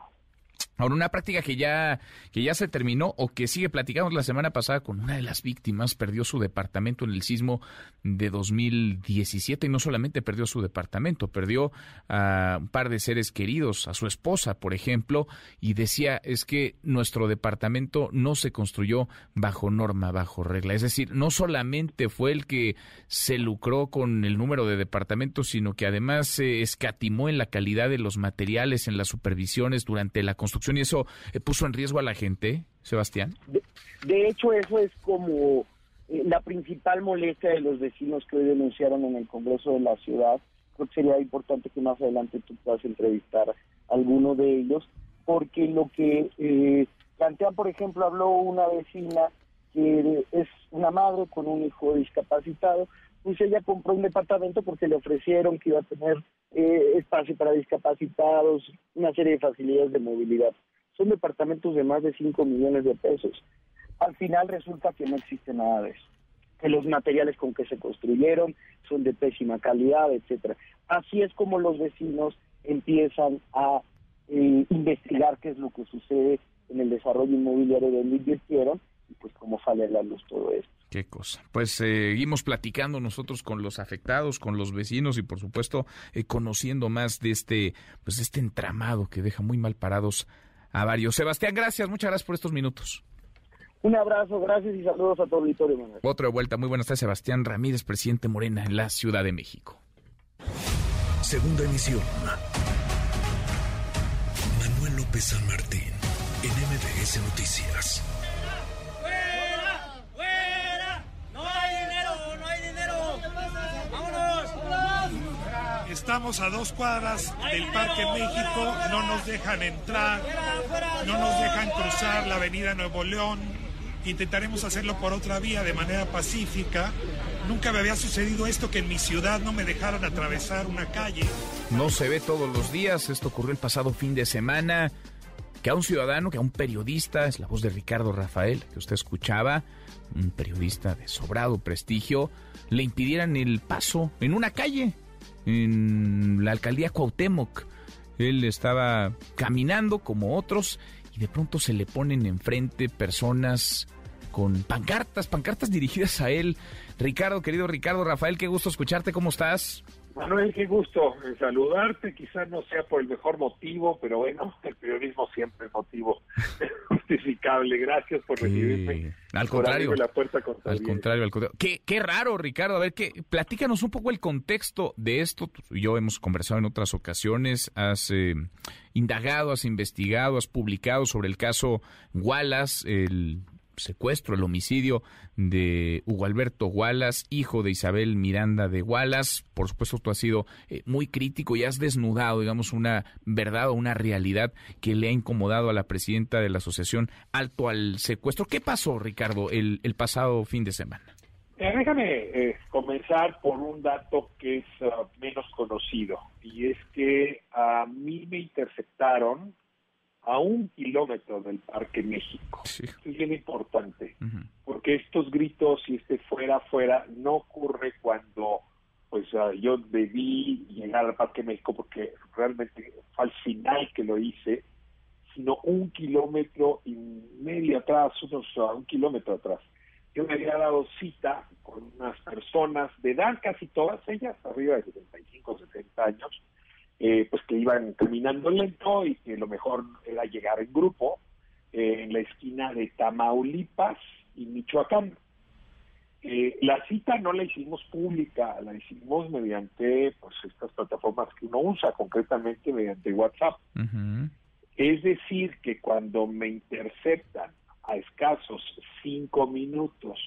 Ahora, una práctica que ya, que ya se terminó o que sigue, platicamos la semana pasada con una de las víctimas, perdió su departamento en el sismo de 2017 y no solamente perdió su departamento, perdió a un par de seres queridos, a su esposa, por ejemplo, y decía, es que nuestro departamento no se construyó bajo norma, bajo regla. Es decir, no solamente fue el que se lucró con el número de departamentos, sino que además se escatimó en la calidad de los materiales, en las supervisiones durante la construcción y eso eh, puso en riesgo a la gente, Sebastián? De, hecho, eso es como eh, la principal molestia de los vecinos que hoy denunciaron en el Congreso de la ciudad. Creo que sería importante que más adelante tú puedas entrevistar a alguno de ellos, porque lo que eh, plantean, por ejemplo, habló una vecina que es una madre con un hijo discapacitado, pues ella compró un departamento porque le ofrecieron que iba a tener eh, espacio para discapacitados, una serie de facilidades de movilidad. Son departamentos de más de 5 millones de pesos. Al final resulta que no existe nada de eso, que los materiales con que se construyeron son de pésima calidad, etcétera. Así es como los vecinos empiezan a eh, investigar qué es lo que sucede en el desarrollo inmobiliario donde invirtieron y pues cómo sale a la luz todo esto. Qué cosa. Pues seguimos platicando nosotros con los afectados, con los vecinos y por supuesto eh, conociendo más de este, pues de este entramado que deja muy mal parados a varios. Sebastián, gracias, muchas gracias por estos minutos. Un abrazo, gracias y saludos a todo el auditorio. Manuel. Otra vuelta, muy buenas tardes, Sebastián Ramírez, presidente Morena en la Ciudad de México. Segunda emisión. Manuel López San Martín, en MBS Noticias. Estamos a dos cuadras del Parque México, no nos dejan entrar, no nos dejan cruzar la avenida Nuevo León. Intentaremos hacerlo por otra vía de manera pacífica. Nunca me había sucedido esto que en mi ciudad no me dejaran atravesar una calle. No se ve todos los días, esto ocurrió el pasado fin de semana. Que a un ciudadano, que a un periodista, es la voz de Ricardo Rafael, que usted escuchaba, un periodista de sobrado prestigio, le impidieran el paso en una calle en la alcaldía Cuauhtémoc. Él estaba caminando como otros y de pronto se le ponen enfrente personas con pancartas, pancartas dirigidas a él. Ricardo, querido Ricardo Rafael, qué gusto escucharte, ¿cómo estás? Manuel, qué gusto saludarte. Quizás no sea por el mejor motivo, pero bueno, el periodismo siempre es motivo justificable. Gracias por recibirme. Al contrario. la puerta al contrario, al contrario. Qué, qué raro, Ricardo. A ver, que, platícanos un poco el contexto de esto. Tú y yo hemos conversado en otras ocasiones. Has eh, indagado, has investigado, has publicado sobre el caso Wallace, el secuestro, el homicidio de Hugo Alberto Wallace, hijo de Isabel Miranda de Wallace. Por supuesto, tú has sido eh, muy crítico y has desnudado, digamos, una verdad o una realidad que le ha incomodado a la presidenta de la asociación Alto al Secuestro. ¿Qué pasó, Ricardo, el, el pasado fin de semana? Eh, déjame eh, comenzar por un dato que es ah, menos conocido y es que a mí me interceptaron a un kilómetro del Parque México. es bien importante, porque estos gritos, si este fuera, fuera, no ocurre cuando pues ah, yo debí llegar al Parque México porque realmente fue al final que lo hice, sino un kilómetro y medio atrás, unos uh, un kilómetro atrás. Yo me había dado cita con unas personas de edad, casi todas ellas, arriba de 75, 60 años, eh, pues que iban caminando lento y que lo mejor era llegar en grupo eh, en la esquina de Tamaulipas y Michoacán. Eh, la cita no la hicimos pública, la hicimos mediante pues estas plataformas que uno usa, concretamente mediante WhatsApp. Es decir, que cuando me interceptan a escasos cinco minutos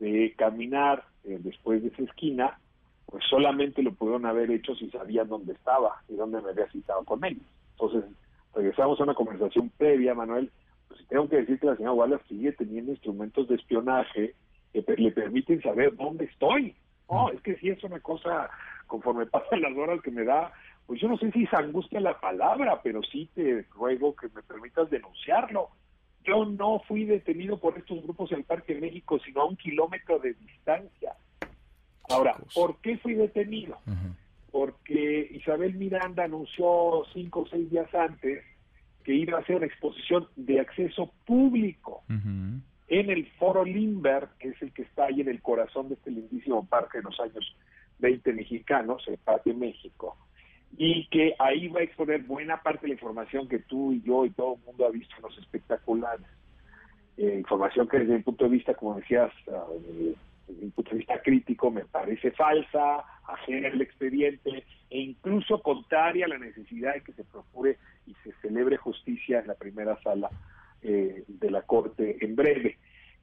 de caminar después de esa esquina, pues solamente lo pudieron haber hecho si sabían dónde estaba y dónde me había citado con ellos. Entonces, regresamos a una conversación previa, Manuel, pues tengo que decir que la señora Wallace sigue teniendo instrumentos de espionaje que le permiten saber dónde estoy. No, es que sí es una cosa, conforme pasan las horas que me da, pues yo no sé si es angustia la palabra, pero sí te ruego que me permitas denunciarlo. Yo no fui detenido por estos grupos en el Parque México, sino a un kilómetro de distancia. Ahora, ¿por qué fui detenido? Porque Isabel Miranda anunció cinco o seis días antes que iba a hacer exposición de acceso público en el Foro Limber, que es el que está ahí en el corazón de este lindísimo parque de los años 20 mexicanos, el Parque México, y que ahí va a exponer buena parte de la información que tú y yo y todo el mundo ha visto en los espectaculares. Eh, información que desde mi punto de vista, como decías, uh, desde mi punto de vista crítico, me parece falsa, ajena al expediente e incluso contraria a la necesidad de que se procure y se celebre justicia en la primera sala eh, de la Corte en breve.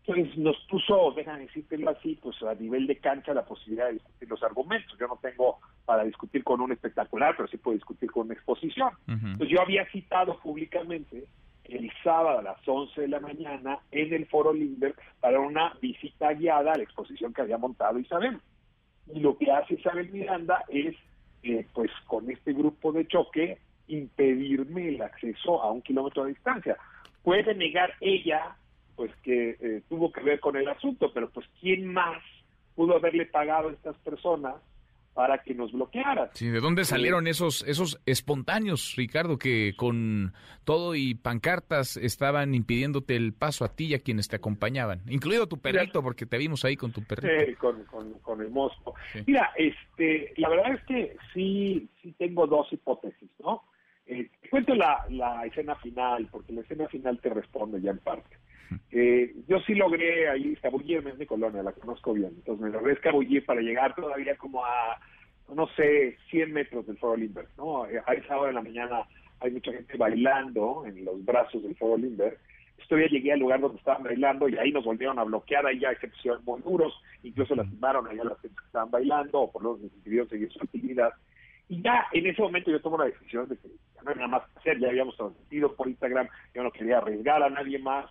Entonces nos puso, déjame decírtelo así, pues a nivel de cancha la posibilidad de discutir los argumentos. Yo no tengo para discutir con un espectacular, pero sí puedo discutir con una exposición. Entonces yo había citado públicamente el sábado a las 11 de la mañana en el Foro Lindbergh para una visita guiada a la exposición que había montado Isabel. Y lo que hace Isabel Miranda es, eh, pues con este grupo de choque, impedirme el acceso a un kilómetro de distancia. Puede negar ella, pues que eh, tuvo que ver con el asunto, pero pues ¿quién más pudo haberle pagado a estas personas para que nos bloquearan. Sí, ¿de dónde salieron esos esos espontáneos, Ricardo, que con todo y pancartas estaban impidiéndote el paso a ti y a quienes te acompañaban, incluido tu perrito, porque te vimos ahí con tu perrito. Sí, con, el mosco. Mira, este, la verdad es que sí, sí tengo dos hipótesis, ¿no? Eh, cuento la, la escena final, porque la escena final te responde ya en parte. Eh, yo sí logré ahí escabullirme en mi colonia, la conozco bien, entonces me logré escabullir para llegar todavía como a, no sé, 100 metros del Foro Limber, ¿no? A esa hora de la mañana hay mucha gente bailando en los brazos del Foro Limber. Todavía llegué al lugar donde estaban bailando y ahí nos volvieron a bloquear, ahí ya se pusieron muy duros, incluso lastimaron allá las que estaban bailando, o por lo menos impidieron seguir su actividad. Y ya en ese momento yo tomo la decisión de que ya no hay nada más que hacer, ya habíamos transmitido por Instagram, yo no quería arriesgar a nadie más,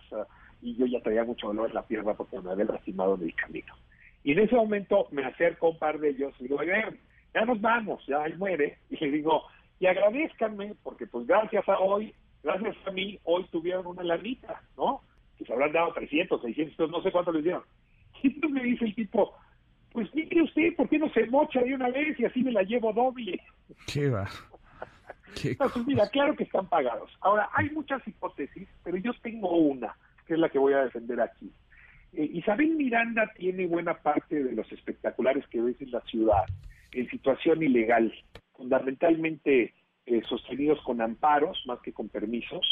y yo ya traía mucho dolor en la pierna porque me había lastimado en el camino. Y en ese momento me acerco a un par de ellos y digo, ya nos vamos, ya ahí muere. Y le digo, y agradezcanme porque pues gracias a hoy, gracias a mí, hoy tuvieron una lanita, ¿no? Que se habrán dado 300, 600, no sé cuánto les dieron. Y entonces me dice el tipo, pues mire usted, ¿por qué no se mocha de una vez y así me la llevo doble? ¿Qué va? Entonces, mira, claro que están pagados. Ahora, hay muchas hipótesis, pero yo tengo una que es la que voy a defender aquí. Eh, Isabel Miranda tiene buena parte de los espectaculares que ves en la ciudad en situación ilegal, fundamentalmente eh, sostenidos con amparos más que con permisos,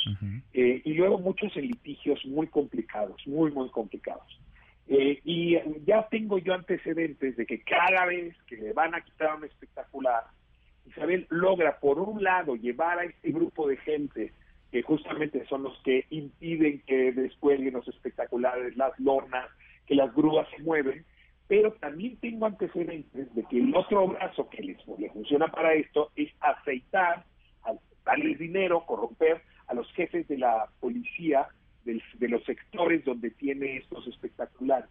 eh, y luego muchos en litigios muy complicados, muy, muy complicados. y ya tengo yo antecedentes de que cada vez que le van a quitar un espectacular, Isabel logra, por un lado, llevar a este grupo de gente que justamente son los que impiden que descuelguen los espectaculares, las lonas, que las grúas se mueven, pero también tengo antecedentes de que el otro brazo que les, funciona para esto es aceitar, darles dinero, corromper a los jefes de la policía de los sectores donde tiene estos espectaculares.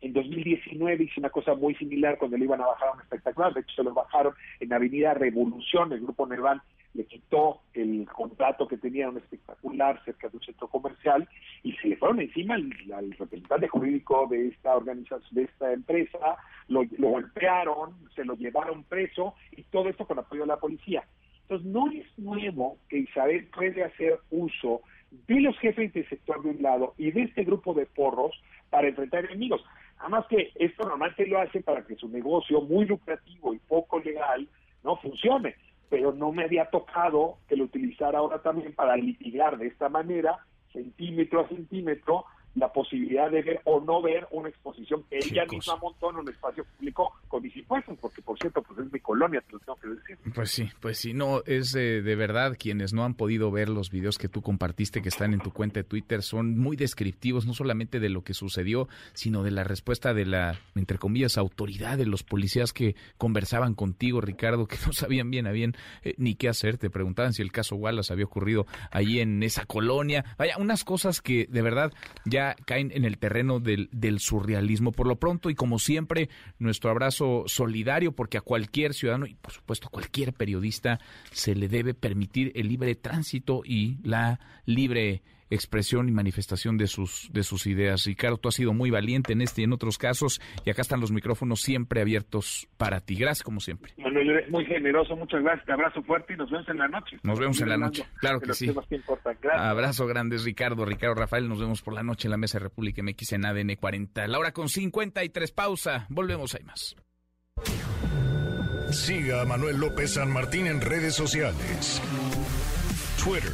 En 2019 hice una cosa muy similar cuando le iban a bajar un espectacular, de hecho se lo bajaron en Avenida Revolución, el grupo Nerván le quitó el contrato que tenía un espectacular cerca de un centro comercial y se le fueron encima al, representante jurídico de esta organización, de esta empresa, lo, golpearon, se lo llevaron preso y todo esto con apoyo de la policía. Entonces no es nuevo que Isabel puede hacer uso de los jefes del sector de un lado y de este grupo de porros para enfrentar enemigos. Además que esto normalmente lo hace para que su negocio muy lucrativo y poco legal no funcione pero no me había tocado que lo utilizara ahora también para litigar de esta manera, centímetro a centímetro, la posibilidad de ver o no ver una exposición que ella misma montó en un espacio público con mis impuestos, porque por cierto, pues es mi colonia, te lo tengo que decir. Pues sí, pues sí, no, es de verdad quienes no han podido ver los videos que tú compartiste que están en tu cuenta de Twitter son muy descriptivos, no solamente de lo que sucedió, sino de la respuesta de la, entre comillas, autoridad de los policías que conversaban contigo, Ricardo, que no sabían bien a bien eh, ni qué hacer, te preguntaban si el caso Wallace había ocurrido allí en esa colonia, vaya, unas cosas que de verdad ya caen en el terreno del, surrealismo. Por lo pronto, y como siempre, nuestro abrazo solidario, porque a cualquier ciudadano y por supuesto a cualquier periodista se le debe permitir el libre tránsito y la libre expresión y manifestación de sus, de sus ideas. Ricardo, tú has sido muy valiente en este y en otros casos, y acá están los micrófonos siempre abiertos para ti. Gracias, como siempre. Manuel, eres muy generoso, muchas gracias. Te abrazo fuerte y nos vemos en la noche. Nos vemos en la noche, claro que sí. Abrazo grandes, Ricardo. Ricardo Rafael, nos vemos por la noche en la Mesa de República MX en ADN 40. La hora con 53, pausa. Volvemos, hay más. Siga a Manuel López San Martín en redes sociales. Twitter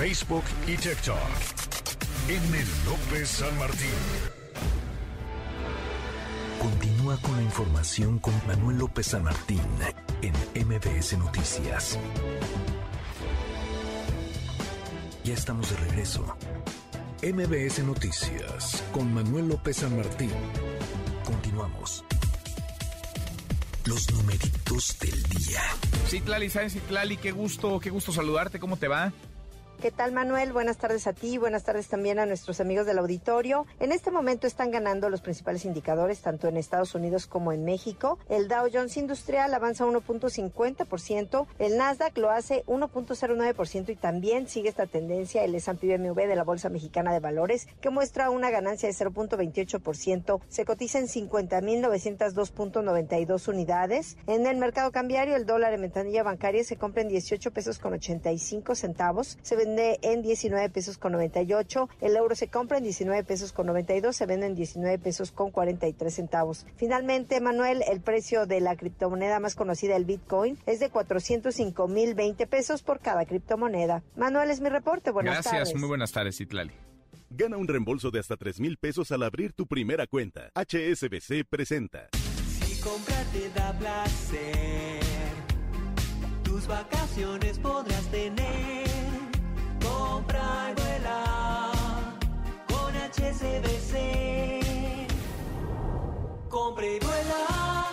Facebook y TikTok. M. López San Martín. Continúa con la información con Manuel López San Martín en MBS Noticias. Ya estamos de regreso. MBS Noticias con Manuel López San Martín. Continuamos. Los numeritos del día. Citlali, ¿sabes Citlali? Qué gusto, qué gusto saludarte. ¿Cómo te va? ¿Qué tal Manuel? Buenas tardes a ti, buenas tardes también a nuestros amigos del auditorio. En este momento están ganando los principales indicadores tanto en Estados Unidos como en México. El Dow Jones Industrial avanza 1.50%, el Nasdaq lo hace 1.09% y también sigue esta tendencia el S&P BMW de la Bolsa Mexicana de Valores que muestra una ganancia de 0.28%, se cotiza en 50.902.92 unidades. En el mercado cambiario el dólar en ventanilla bancaria se compra en 18 pesos con 85 centavos, se vende en 19 pesos con 98, el euro se compra en 19 pesos con 92, se vende en 19 pesos con 43 centavos. Finalmente, Manuel, el precio de la criptomoneda más conocida, el Bitcoin, es de 405 mil 20 pesos por cada criptomoneda. Manuel, es mi reporte. Buenas Gracias, tardes. muy buenas tardes, Itlali. Gana un reembolso de hasta 3 mil pesos al abrir tu primera cuenta. HSBC presenta. Si comprar te da placer, tus vacaciones podrás tener. Compra y vuela con HSBC. Compra y vuela.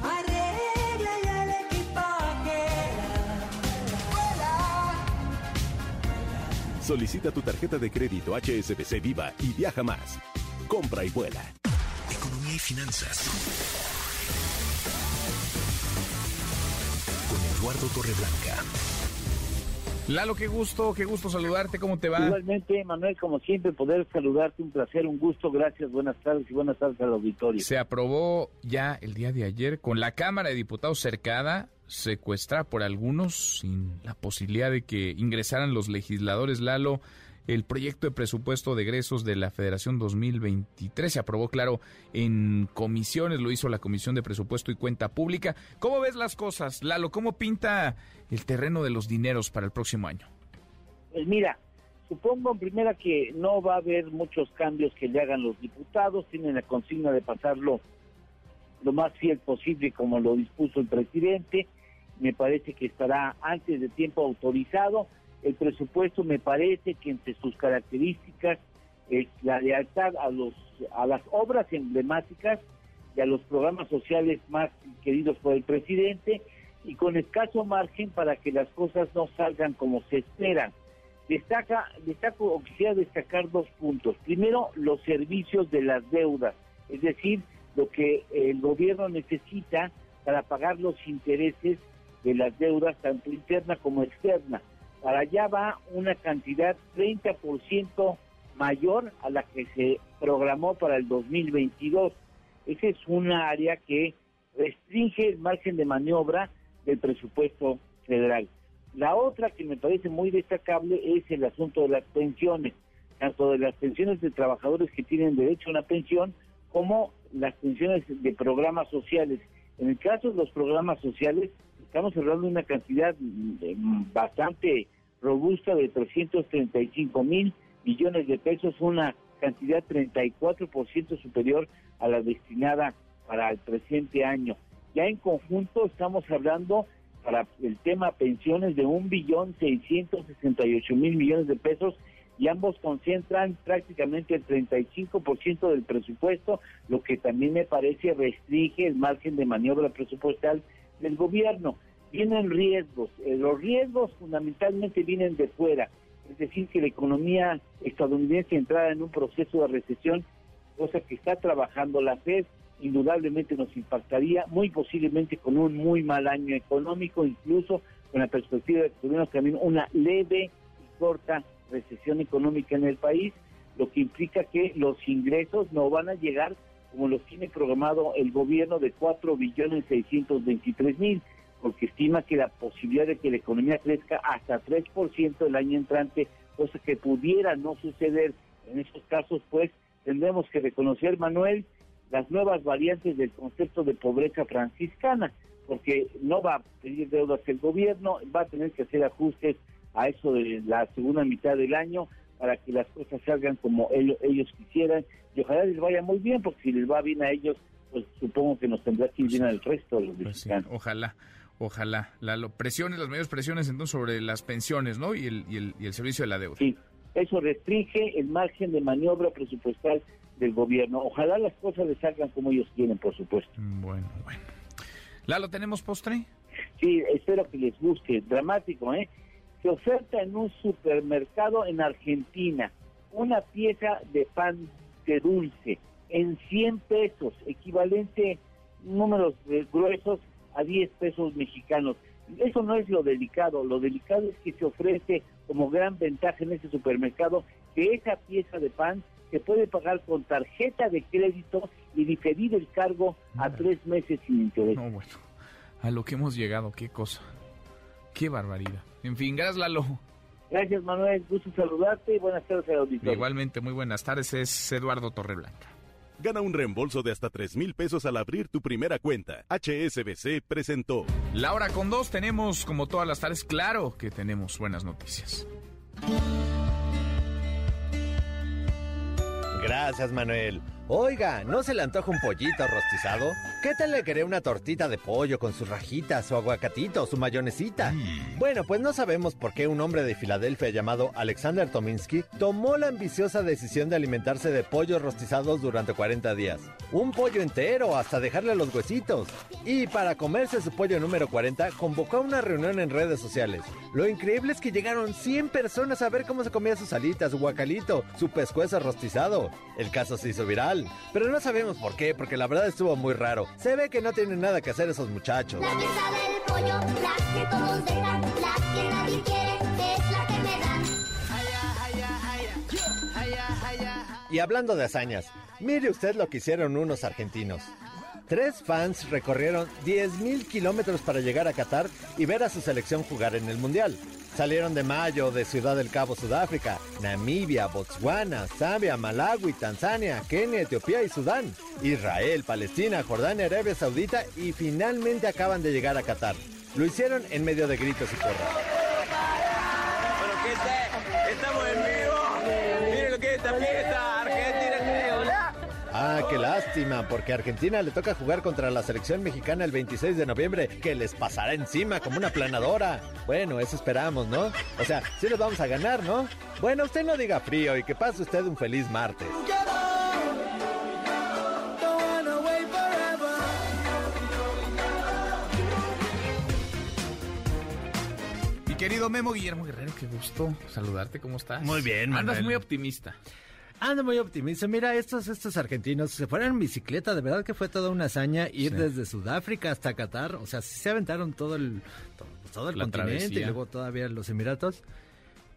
Arregla ya el equipaje. Vuela. Solicita tu tarjeta de crédito HSBC Viva y viaja más. Compra y vuela. Economía y finanzas. Con Eduardo Torreblanca. Lalo, qué gusto, qué gusto saludarte, ¿cómo te va? Igualmente, Manuel, como siempre, poder saludarte, un placer, un gusto, gracias, buenas tardes y buenas tardes al auditorio. Se aprobó ya el día de ayer con la Cámara de Diputados cercada, secuestrada por algunos sin la posibilidad de que ingresaran los legisladores. Lalo, el proyecto de presupuesto de egresos de la Federación 2023 se aprobó, claro, en comisiones, lo hizo la Comisión de Presupuesto y Cuenta Pública. ¿Cómo ves las cosas, Lalo? ¿Cómo pinta el terreno de los dineros para el próximo año? Pues mira, supongo en primera que no va a haber muchos cambios que le hagan los diputados, tienen la consigna de pasarlo lo más fiel posible como lo dispuso el presidente, me parece que estará antes de tiempo autorizado, el presupuesto me parece que entre sus características es la lealtad a los a las obras emblemáticas y a los programas sociales más queridos por el presidente y con escaso margen para que las cosas no salgan como se esperan. Destaca, destaco, quisiera destacar dos puntos. Primero, los servicios de las deudas, es decir, lo que el gobierno necesita para pagar los intereses de las deudas, tanto interna como externa. Para allá va una cantidad 30% mayor a la que se programó para el 2022. Esa es una área que restringe el margen de maniobra del presupuesto federal. La otra que me parece muy destacable es el asunto de las pensiones, tanto de las pensiones de trabajadores que tienen derecho a una pensión como las pensiones de programas sociales. En el caso de los programas sociales, estamos hablando de una cantidad mm, bastante robusta de 335 mil millones de pesos, una cantidad 34% superior a la destinada para el presente año. Ya en conjunto estamos hablando para el tema pensiones de un billón seiscientos sesenta y ocho mil millones de pesos y ambos concentran prácticamente el 35% del presupuesto, lo que también me parece restringe el margen de maniobra presupuestal del gobierno. Vienen riesgos, eh, los riesgos fundamentalmente vienen de fuera, es decir, que la economía estadounidense entrara en un proceso de recesión, cosa que está trabajando la FED, indudablemente nos impactaría, muy posiblemente con un muy mal año económico, incluso con la perspectiva de que tuviéramos también una leve y corta recesión económica en el país, lo que implica que los ingresos no van a llegar como los tiene programado el gobierno de 4 billones 623 mil, porque estima que la posibilidad de que la economía crezca hasta 3% el año entrante, cosa que pudiera no suceder en esos casos, pues tendremos que reconocer, Manuel, las nuevas variantes del concepto de pobreza franciscana, porque no va a pedir deudas el gobierno, va a tener que hacer ajustes a eso de la segunda mitad del año para que las cosas salgan como ellos, ellos quisieran y ojalá les vaya muy bien, porque si les va bien a ellos, pues supongo que nos tendrá que ir bien al resto de los Pues sí, mexicanos. ojalá, ojalá. La, lo- presiones, las mayores presiones entonces sobre las pensiones, ¿no? Y el, y el, y el servicio de la deuda. Sí, eso restringe el margen de maniobra presupuestal del gobierno. Ojalá las cosas les salgan como ellos quieren, por supuesto. Bueno, bueno. Lalo, ¿tenemos postre? Sí, espero que les guste. Dramático, ¿eh? Se oferta en un supermercado en Argentina una pieza de pan de dulce en 100 pesos, equivalente números gruesos a 10 pesos mexicanos. Eso no es lo delicado, lo delicado es que se ofrece como gran ventaja en ese supermercado que esa pieza de pan se puede pagar con tarjeta de crédito y diferir el cargo a tres meses sin interés. No, bueno, a lo que hemos llegado, qué cosa. Qué barbaridad. En fin, gracias Lalo. Gracias Manuel, gusto saludarte y buenas tardes al auditorio. Igualmente, muy buenas tardes, es Eduardo Torreblanca. Gana un reembolso de hasta 3 mil pesos al abrir tu primera cuenta. HSBC presentó. La hora con dos tenemos, como todas las tardes, claro que tenemos buenas noticias. Gracias, Manuel. Oiga, ¿no se le antoja un pollito rostizado? ¿Qué tal le quería una tortita de pollo con sus rajitas, su aguacatito, su mayonesita? Bueno, pues no sabemos por qué un hombre de Filadelfia llamado Alexander Tominsky tomó la ambiciosa decisión de alimentarse de pollos rostizados durante 40 días. Un pollo entero, hasta dejarle los huesitos. Y para comerse su pollo número 40, convocó a una reunión en redes sociales. Lo increíble es que llegaron 100 personas a ver cómo se comía sus alitas, su guacalito, su pescuezo rostizado. El caso se hizo viral, pero no sabemos por qué, porque la verdad estuvo muy raro. Se ve que no tienen nada que hacer esos muchachos. La que sabe el pollo, la que todos dejan, la que nadie quiere, es la que me dan. Y hablando de hazañas, mire usted lo que hicieron unos argentinos. Tres fans recorrieron 10.000 kilómetros para llegar a Qatar y ver a su selección jugar en el Mundial. Salieron de Mayo, de Ciudad del Cabo, Sudáfrica, Namibia, Botswana, Zambia, Malawi, Tanzania, Kenia, Etiopía y Sudán, Israel, Palestina, Jordania, Arabia Saudita y finalmente acaban de llegar a Qatar. Lo hicieron en medio de gritos y porras. ¡Estamos en vivo! ¡Miren lo que es esta fiesta! ¡Argentina! Ah, qué lástima, porque a Argentina le toca jugar contra la selección mexicana el 26 de noviembre, que les pasará encima como una planadora. Bueno, eso esperamos, ¿no? O sea, sí les vamos a ganar, ¿no? Bueno, usted no diga frío y que pase usted un feliz martes. Mi querido Memo Guillermo Guerrero, qué gusto saludarte, ¿cómo estás? Muy bien, Andas Manuel. muy optimista. Ando muy optimista. Mira, estos, estos argentinos se fueron en bicicleta. De verdad que fue toda una hazaña ir Sí. desde Sudáfrica hasta Qatar. O sea, sí se aventaron todo el, todo, todo el La continente travesía. y luego todavía los Emiratos.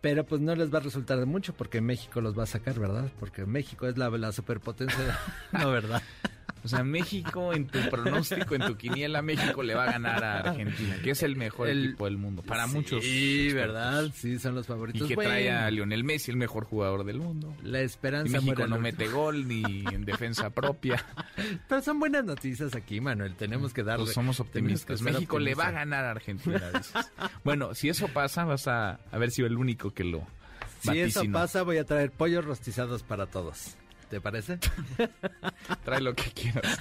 Pero pues no les va a resultar de mucho porque México los va a sacar, ¿verdad? Porque México es la, la superpotencia. no, ¿verdad? O sea, México, en tu pronóstico, en tu quiniela, México le va a ganar a Argentina, que es el mejor El- equipo del mundo. Para Sí, muchos. Sí. ¿verdad? Sí, son los Y favoritos. que Bueno, trae a Lionel Messi, el mejor jugador del mundo. La Y esperanza México muere al no mete gol ni en defensa propia. Pero son buenas noticias aquí, Manuel. Tenemos que darle. Pues somos optimistas. México le va a ganar a Argentina. dices. bueno, si eso pasa, vas a, a ver si el único que lo Si eso pasa, voy a traer pollos rostizados para todos. ¿Te parece? Trae lo que quieras.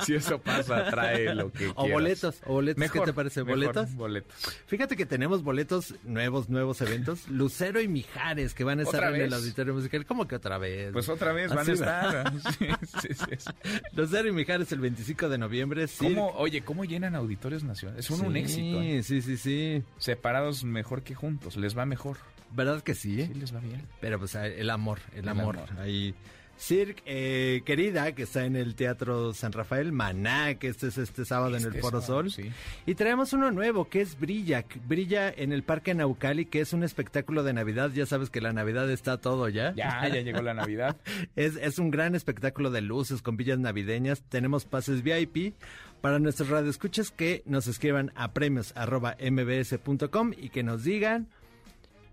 Si eso pasa, trae lo que O quieras. boletos, o boletos, ¿qué Mejor, te parece? mejor, ¿Boletos? Boletos. Fíjate que tenemos boletos nuevos, nuevos eventos. Lucero y Mijares, que van a estar ¿Otra en el auditorio musical. ¿Cómo que otra vez? Pues otra vez van a estar. Sí, sí, sí, sí. Lucero y Mijares el 25 de noviembre. ¿Cómo, oye, ¿cómo llenan auditorios nacionales? Son un Sí, éxito. ¿eh? Sí, sí, sí. Separados mejor que juntos. Les va mejor. ¿Verdad que sí? Sí, les va bien. Pero pues el amor, el, El amor. amor. Ahí. Cirque, eh, querida, que está en el Teatro San Rafael, Maná, que este es este sábado en el Este Foro sábado, Sol. sí. Y traemos uno nuevo, que es Brilla, Brilla en el Parque Naucali, que es un espectáculo de Navidad. Ya sabes que la Navidad está todo ya. Ya, ya llegó la Navidad. Es, es un gran espectáculo de luces con villas navideñas. Tenemos pases VIP para nuestros radioescuchas que nos escriban a premios arroba mbs.com y que nos digan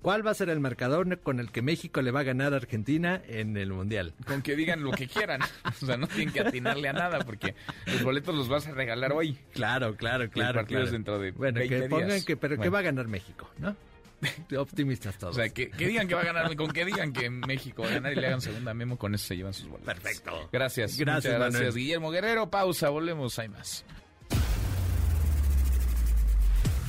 cuál va a ser el marcador con el que México le va a ganar a Argentina en el Mundial. Con que digan lo que quieran. O sea, no tienen que atinarle a nada porque los boletos los vas a regalar hoy. Claro, claro, Y el claro. claro. dentro de Bueno, 20 que pongan días. que, pero que Bueno. va a ganar México, ¿no? Optimistas todos. O sea, que, que digan que va a ganar, con que digan que México va a ganar y le hagan segunda memo, con eso se llevan sus boletos. Perfecto. Gracias. Gracias, gracias. Manuel. Guillermo Guerrero, pausa, volvemos, hay más.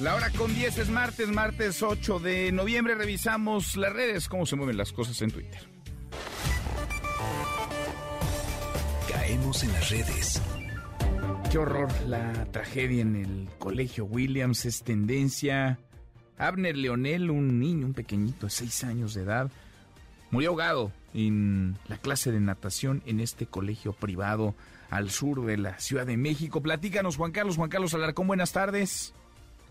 La hora con 10 es martes, martes 8 de noviembre. Revisamos las redes, cómo se mueven las cosas en Twitter. Caemos en las redes. Qué horror, la tragedia en el colegio Williams es tendencia. Abner Leonel, un niño, un pequeñito de 6 años de edad, murió ahogado en la clase de natación en este colegio privado al sur de la Ciudad de México. Platícanos, Juan Carlos, Juan Carlos Alarcón, buenas tardes.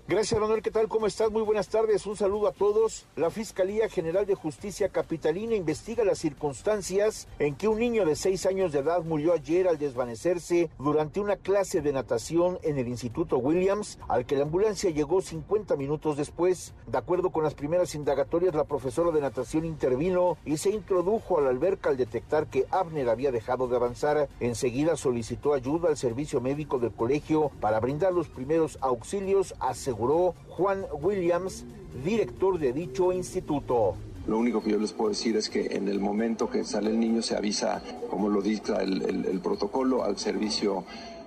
Gracias, Manuel. ¿Qué tal? ¿Cómo estás? Muy buenas tardes. Un saludo a todos. La Fiscalía General de Justicia Capitalina investiga las circunstancias en que un niño de seis años de edad murió ayer al desvanecerse durante una clase de natación en el Instituto Williams, al que la ambulancia llegó 50 minutos después. De acuerdo con las primeras indagatorias, la profesora de natación intervino y se introdujo a la alberca al detectar que Abner había dejado de avanzar. Enseguida solicitó ayuda al servicio médico del colegio para brindar los primeros auxilios a Juan Williams, director de dicho instituto. Lo único que yo les puedo decir es que en el momento que sale el niño se avisa, como lo dicta el protocolo, al servicio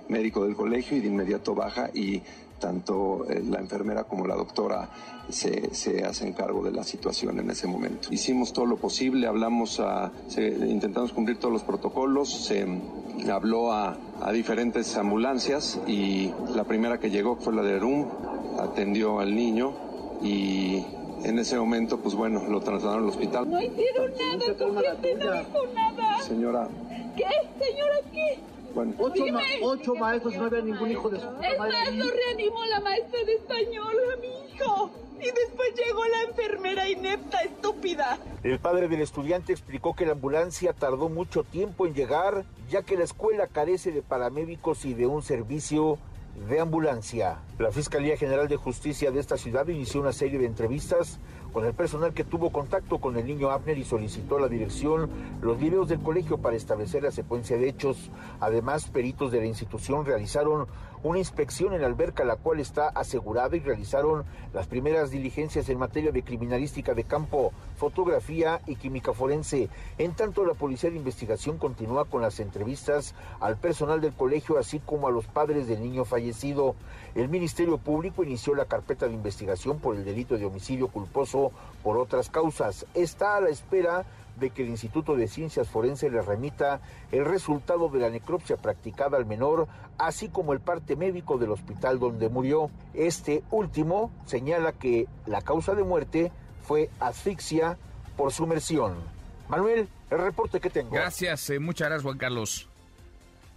médico del colegio y de inmediato baja y tanto eh, la enfermera como la doctora se, se, hacen cargo de la situación en ese momento. Hicimos todo lo posible, hablamos a, se, intentamos cumplir todos los protocolos, se habló a, a, diferentes ambulancias y la primera que llegó fue la de RUM, atendió al niño y en ese momento, pues bueno, lo trasladaron al hospital. No hicieron nada, no dijo nada. Señora. ¿Qué? Señora, ¿qué? Bueno. Ocho, ma ocho, maestros, no había ningún hijo de su Es más, lo reanimó la maestra de español a mi hijo. Y después llegó la enfermera inepta, estúpida. El padre del estudiante explicó que la ambulancia tardó mucho tiempo en llegar, ya que la escuela carece de paramédicos y de un servicio de ambulancia. La Fiscalía General de Justicia de esta ciudad inició una serie de entrevistas con el personal que tuvo contacto con el niño Abner y solicitó a la dirección los videos del colegio para establecer la secuencia de hechos. Además, peritos de la institución realizaron una inspección en la alberca, la cual está asegurada y realizaron las primeras diligencias en materia de criminalística de campo, fotografía y química forense. En tanto, la Policía de Investigación continúa con las entrevistas al personal del colegio, así como a los padres del niño fallecido. El Ministerio Público inició la carpeta de investigación por el delito de homicidio culposo por otras causas. Está a la espera de que el Instituto de Ciencias Forenses le remita el resultado de la necropsia practicada al menor, así como el parte médico del hospital donde murió. Este último señala que la causa de muerte fue asfixia por sumersión. Manuel, el reporte que tengo. Gracias, eh, muchas gracias Juan Carlos.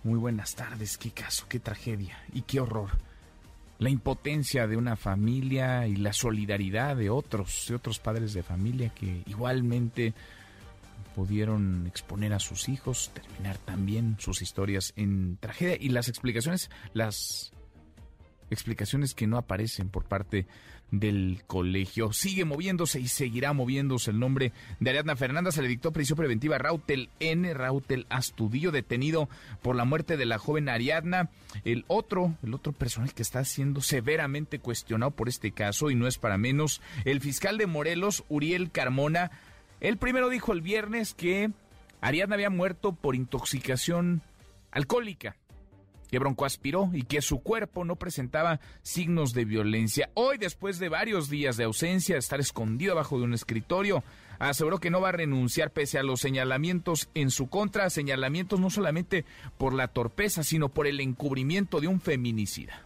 Muy buenas tardes, qué caso, qué tragedia y qué horror. La impotencia de una familia y la solidaridad de otros, de otros padres de familia que igualmente pudieron exponer a sus hijos, terminar también sus historias en tragedia y las explicaciones, las explicaciones que no aparecen por parte del colegio. Sigue moviéndose y seguirá moviéndose el nombre de Ariadna Fernanda. Se le dictó prisión preventiva a Rautel N. Rautel Astudillo, detenido por la muerte de la joven Ariadna. El otro, el otro personal que está siendo severamente cuestionado por este caso, y no es para menos, el fiscal de Morelos, Uriel Carmona. El primero dijo el viernes que Ariadna había muerto por intoxicación alcohólica que broncoaspiró y que su cuerpo no presentaba signos de violencia. Hoy, después de varios días de ausencia, estar escondido abajo de un escritorio, aseguró que no va a renunciar pese a los señalamientos en su contra, señalamientos no solamente por la torpeza, sino por el encubrimiento de un feminicida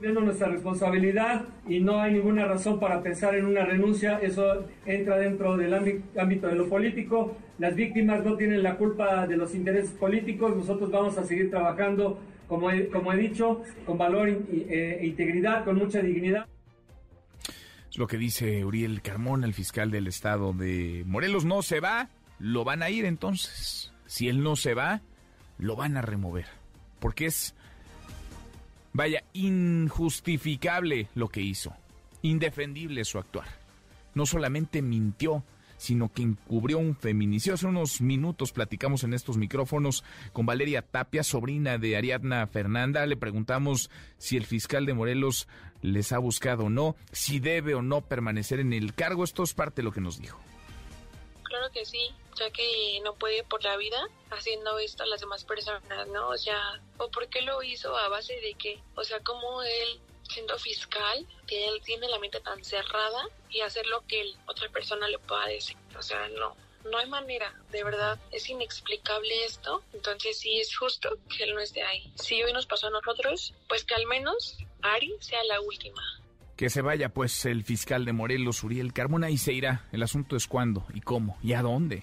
viendo nuestra responsabilidad y no hay ninguna razón para pensar en una renuncia. Eso entra dentro del ámbito de lo político. Las víctimas no tienen la culpa de los intereses políticos. Nosotros vamos a seguir trabajando, como he, como he dicho, con valor e integridad, con mucha dignidad. Es lo que dice Uriel Carmona, el fiscal del estado de Morelos. No se va, lo van a ir entonces. Si él no se va, lo van a remover. Porque es Vaya, injustificable lo que hizo. Indefendible su actuar. No solamente mintió, sino que encubrió un feminicidio. Hace unos minutos platicamos en estos micrófonos con Valeria Tapia, sobrina de Ariadna Fernanda. Le preguntamos si el fiscal de Morelos les ha buscado o no, si debe o no permanecer en el cargo. Esto es parte de lo que nos dijo. Claro que sí, ya que no puede por la vida haciendo esto a las demás personas, ¿no? O sea, ¿o por qué lo hizo a base de qué? O sea, como él siendo fiscal, él tiene la mente tan cerrada y hacer lo que otra persona le pueda decir. O sea, no, no hay manera, de verdad, es inexplicable esto, entonces sí es justo que él no esté ahí. Si hoy nos pasó a nosotros, pues que al menos Ari sea la última. Que se vaya pues el fiscal de Morelos, Uriel Carmona, y se irá. El asunto es cuándo y cómo y a dónde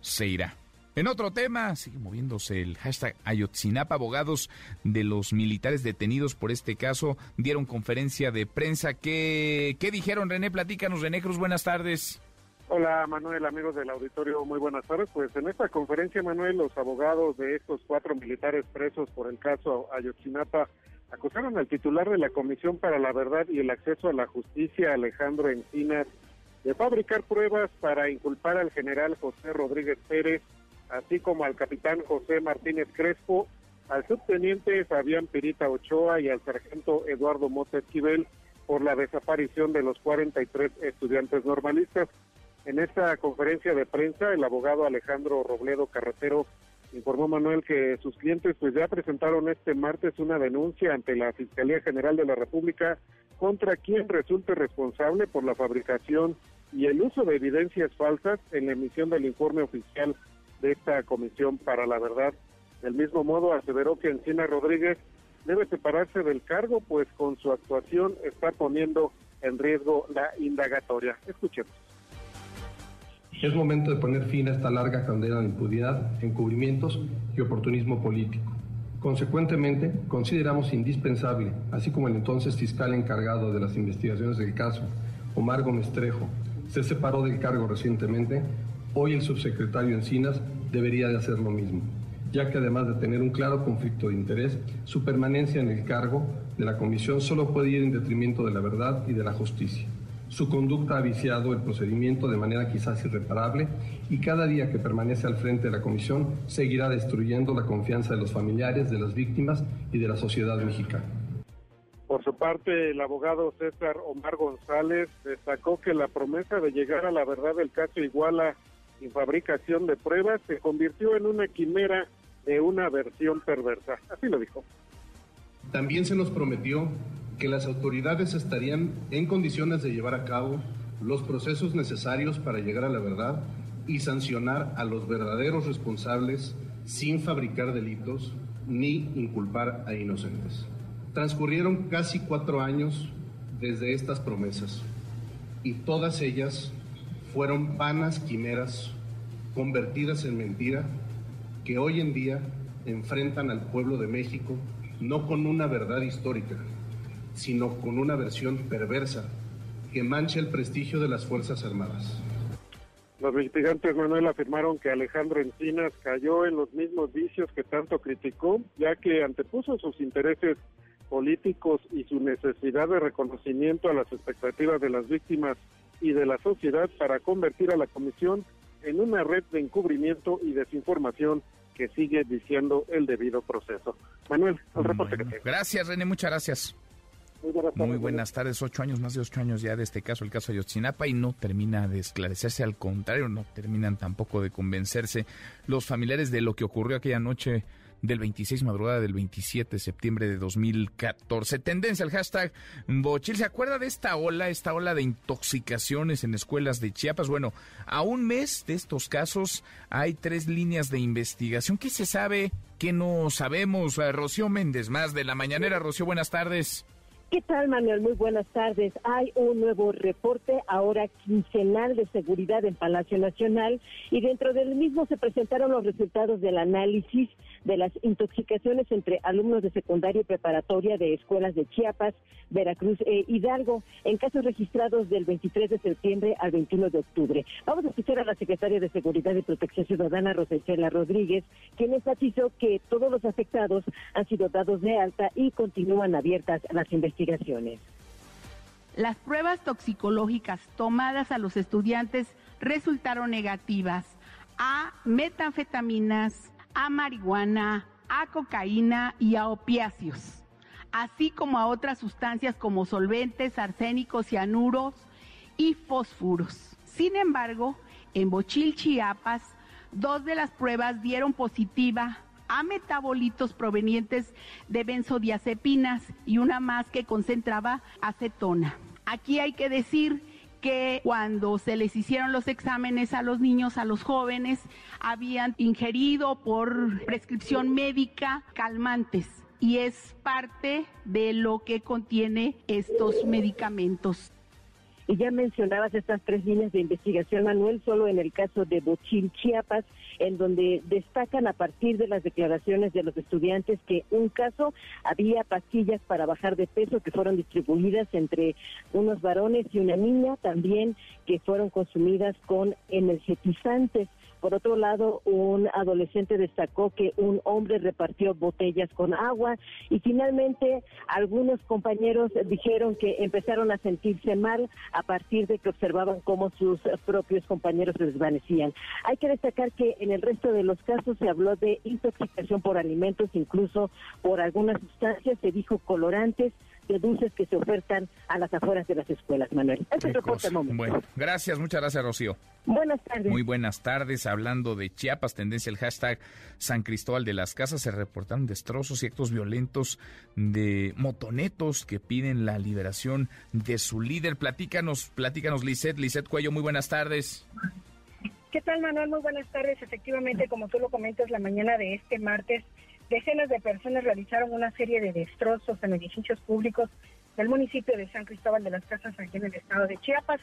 se irá. En otro tema, sigue moviéndose el hashtag Ayotzinapa. Abogados de los militares detenidos por este caso dieron conferencia de prensa. ¿Qué, qué dijeron, René? Platícanos, René Cruz, buenas tardes. Hola Manuel, amigos del auditorio, muy buenas tardes. Pues en esta conferencia, Manuel, los abogados de estos cuatro militares presos por el caso Ayotzinapa acusaron al titular de la Comisión para la Verdad y el Acceso a la Justicia, Alejandro Encinas, de fabricar pruebas para inculpar al general José Rodríguez Pérez así como al capitán José Martínez Crespo, al subteniente Fabián Pirita Ochoa y al sargento Eduardo Mota Esquivel por la desaparición de los 43 estudiantes normalistas. En esta conferencia de prensa, el abogado Alejandro Robledo Carretero informó Manuel que sus clientes pues ya presentaron este martes una denuncia ante la Fiscalía General de la República contra quien resulte responsable por la fabricación y el uso de evidencias falsas en la emisión del informe oficial de esta Comisión para la Verdad. Del mismo modo, aseveró que Encina Rodríguez debe separarse del cargo, pues con su actuación está poniendo en riesgo la indagatoria. Escuchemos. Es momento de poner fin a esta larga condena de impunidad, encubrimientos y oportunismo político. Consecuentemente, consideramos indispensable, así como el entonces fiscal encargado de las investigaciones del caso, Omar Gómez Trejo, se separó del cargo recientemente, Hoy el subsecretario Encinas debería de hacer lo mismo, ya que además de tener un claro conflicto de interés, su permanencia en el cargo de la comisión solo puede ir en detrimento de la verdad y de la justicia. Su conducta ha viciado el procedimiento de manera quizás irreparable y cada día que permanece al frente de la comisión seguirá destruyendo la confianza de los familiares, de las víctimas y de la sociedad mexicana. Por su parte, el abogado César Omar González destacó que la promesa de llegar a la verdad del caso Iguala y fabricación de pruebas se convirtió en una quimera de una versión perversa. Así lo dijo. También se nos prometió que las autoridades estarían en condiciones de llevar a cabo los procesos necesarios para llegar a la verdad y sancionar a los verdaderos responsables sin fabricar delitos ni inculpar a inocentes. Transcurrieron casi cuatro años desde estas promesas y todas ellas fueron vanas quimeras convertidas en mentira que hoy en día enfrentan al pueblo de México no con una verdad histórica, sino con una versión perversa que mancha el prestigio de las Fuerzas Armadas. Los investigantes Manuel afirmaron que Alejandro Encinas cayó en los mismos vicios que tanto criticó, ya que antepuso sus intereses políticos y su necesidad de reconocimiento a las expectativas de las víctimas y de la sociedad para convertir a la comisión en una red de encubrimiento y desinformación que sigue diciendo el debido proceso. Manuel, el reporte que tengo. Gracias, René, muchas gracias. Muy buenas tardes. Muy buenas tardes, ocho años, más de ocho años ya de este caso, el caso de Ayotzinapa, y no termina de esclarecerse, al contrario, no terminan tampoco de convencerse los familiares de lo que ocurrió aquella noche del 26 madrugada del 27 de septiembre de 2014. Tendencia al hashtag Bochil. ¿Se acuerda de esta ola, esta ola de intoxicaciones en escuelas de Chiapas? Bueno, a un mes de estos casos hay tres líneas de investigación. ¿Qué se sabe? ¿Qué no sabemos? Eh, Rocío Méndez, más de la mañanera. Rocío, buenas tardes. ¿Qué tal, Manuel? Muy buenas tardes. Hay un nuevo reporte, ahora quincenal de seguridad en Palacio Nacional, y dentro del mismo se presentaron los resultados del análisis de las intoxicaciones entre alumnos de secundaria y preparatoria de escuelas de Chiapas, Veracruz e Hidalgo, en casos registrados del 23 de septiembre al 21 de octubre. Vamos a escuchar a la secretaria de Seguridad y Protección Ciudadana, Rosicela Rodríguez, quien enfatizó que todos los afectados han sido dados de alta y continúan abiertas las investigaciones. Las pruebas toxicológicas tomadas a los estudiantes resultaron negativas a metanfetaminas, a marihuana, a cocaína y a opiáceos, así como a otras sustancias como solventes, arsénicos, cianuros y fósforos. Sin embargo, en Bochil, Chiapas, dos de las pruebas dieron positiva a metabolitos provenientes de benzodiazepinas y una más que concentraba acetona. Aquí hay que decir que cuando se les hicieron los exámenes a los niños, a los jóvenes, habían ingerido por prescripción médica calmantes y es parte de lo que contiene estos medicamentos. Y ya mencionabas estas tres líneas de investigación, Manuel, solo en el caso de Bochil, Chiapas, en donde destacan a partir de las declaraciones de los estudiantes que un caso había pastillas para bajar de peso que fueron distribuidas entre unos varones y una niña, también que fueron consumidas con energetizantes. Por otro lado, un adolescente destacó que un hombre repartió botellas con agua y finalmente algunos compañeros dijeron que empezaron a sentirse mal a partir de que observaban cómo sus propios compañeros se desvanecían. Hay que destacar que en el resto de los casos se habló de intoxicación por alimentos, incluso por algunas sustancias, se dijo colorantes, de dulces que se ofertan a las afueras de las escuelas, Manuel. Ese es el momento. Bueno, gracias, muchas gracias, Rocío. Buenas tardes. Muy buenas tardes. Hablando de Chiapas, tendencia el hashtag San Cristóbal de las Casas, se reportaron destrozos y actos violentos de motonetos que piden la liberación de su líder. Platícanos, platícanos, Lisette. Lisette Cuello, muy buenas tardes. ¿Qué tal, Manuel? Muy buenas tardes. Efectivamente, como tú lo comentas, la mañana de este martes Decenas de personas realizaron una serie de destrozos en edificios públicos del municipio de San Cristóbal de las Casas, aquí en el estado de Chiapas.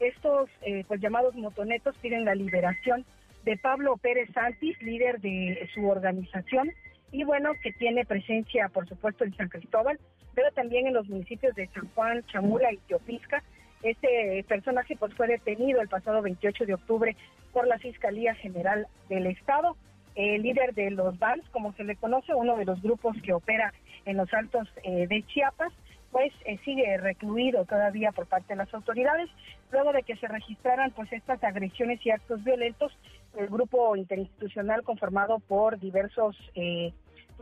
Estos eh, pues llamados motonetos piden la liberación de Pablo Pérez Santis, líder de su organización, y bueno, que tiene presencia, por supuesto, en San Cristóbal, pero también en los municipios de San Juan, Chamula y Teopisca. Este personaje pues fue detenido el pasado 28 de octubre por la Fiscalía General del Estado el líder de los BANS, como se le conoce, uno de los grupos que opera en los altos eh, de Chiapas, pues eh, sigue recluido todavía por parte de las autoridades. Luego de que se registraran pues estas agresiones y actos violentos, el grupo interinstitucional conformado por diversos eh,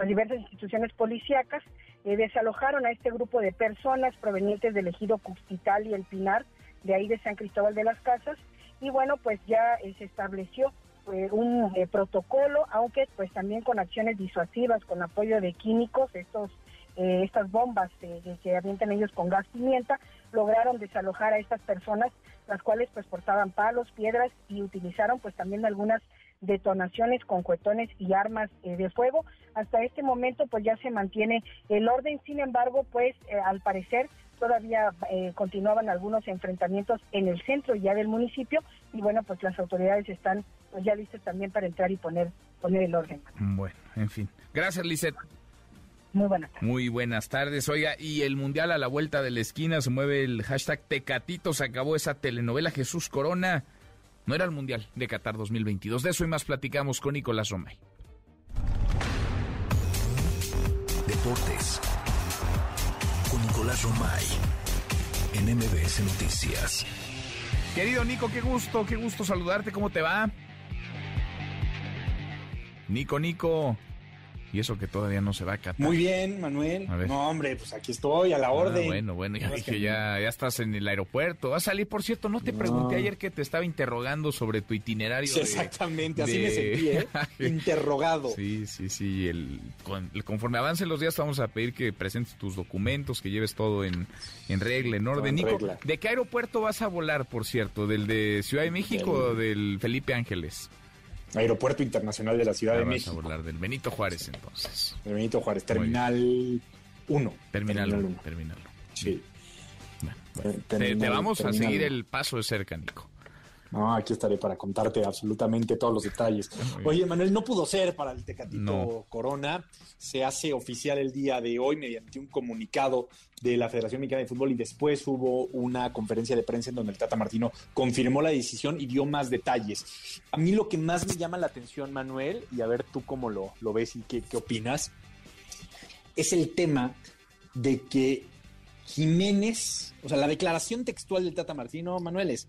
diversas instituciones policíacas desalojaron a este grupo de personas provenientes del ejido Custital y El Pinar, de ahí de San Cristóbal de las Casas, y bueno, pues ya se estableció eh, un eh, protocolo, aunque pues también con acciones disuasivas, con apoyo de químicos, estos eh, estas bombas que avientan ellos con gas pimienta, lograron desalojar a estas personas, las cuales pues portaban palos, piedras y utilizaron pues también algunas detonaciones con cuetones y armas de fuego. Hasta este momento pues ya se mantiene el orden, sin embargo pues al parecer todavía continuaban algunos enfrentamientos en el centro ya del municipio y bueno pues las autoridades están pues ya listos también para entrar y poner, poner el orden. Bueno, en fin. Gracias, Lisette. Muy buenas tardes. Muy buenas tardes. Oiga, y el Mundial a la vuelta de la esquina se mueve el hashtag Tecatito. Se acabó esa telenovela Jesús Corona. No era el Mundial de Qatar 2022. De eso y más platicamos con Nicolás Romay. Deportes. Nicolás Romay. En MBS Noticias. Querido Nico, qué gusto, qué gusto saludarte. ¿Cómo te va? Nico, Nico. Y eso que todavía no se va a catar. Muy bien, Manuel. No, hombre, pues aquí estoy, a la ah, orden. bueno, bueno, ya dije, ya, ya estás en el aeropuerto. Va a salir, por cierto, no te pregunté ayer que te estaba interrogando sobre tu itinerario. exactamente, así me sentí, ¿eh? Interrogado. Sí, sí, sí. El, conforme avancen los días, vamos a pedir que presentes tus documentos, que lleves todo en, en regla, en orden. Nico, ¿de qué aeropuerto vas a volar, por cierto? ¿Del de Ciudad de México o del Felipe Ángeles? Aeropuerto Internacional de la Ciudad de México. Vamos a hablar del Benito Juárez entonces. El Benito Juárez, Terminal 1. Terminal 1. Terminal 1. Sí. te, vamos a seguir el paso de cerca, Nico. No, aquí estaré para contarte absolutamente todos los detalles. Oye, Manuel, no pudo ser para el Tecatito Corona. Se hace oficial el día de hoy mediante un comunicado de la Federación Mexicana de Fútbol y después hubo una conferencia de prensa en donde el Tata Martino confirmó la decisión y dio más detalles. A mí lo que más me llama la atención, Manuel, y a ver tú cómo lo, lo ves y qué, qué opinas, es el tema de que Jiménez, o sea, la declaración textual del Tata Martino, Manuel, es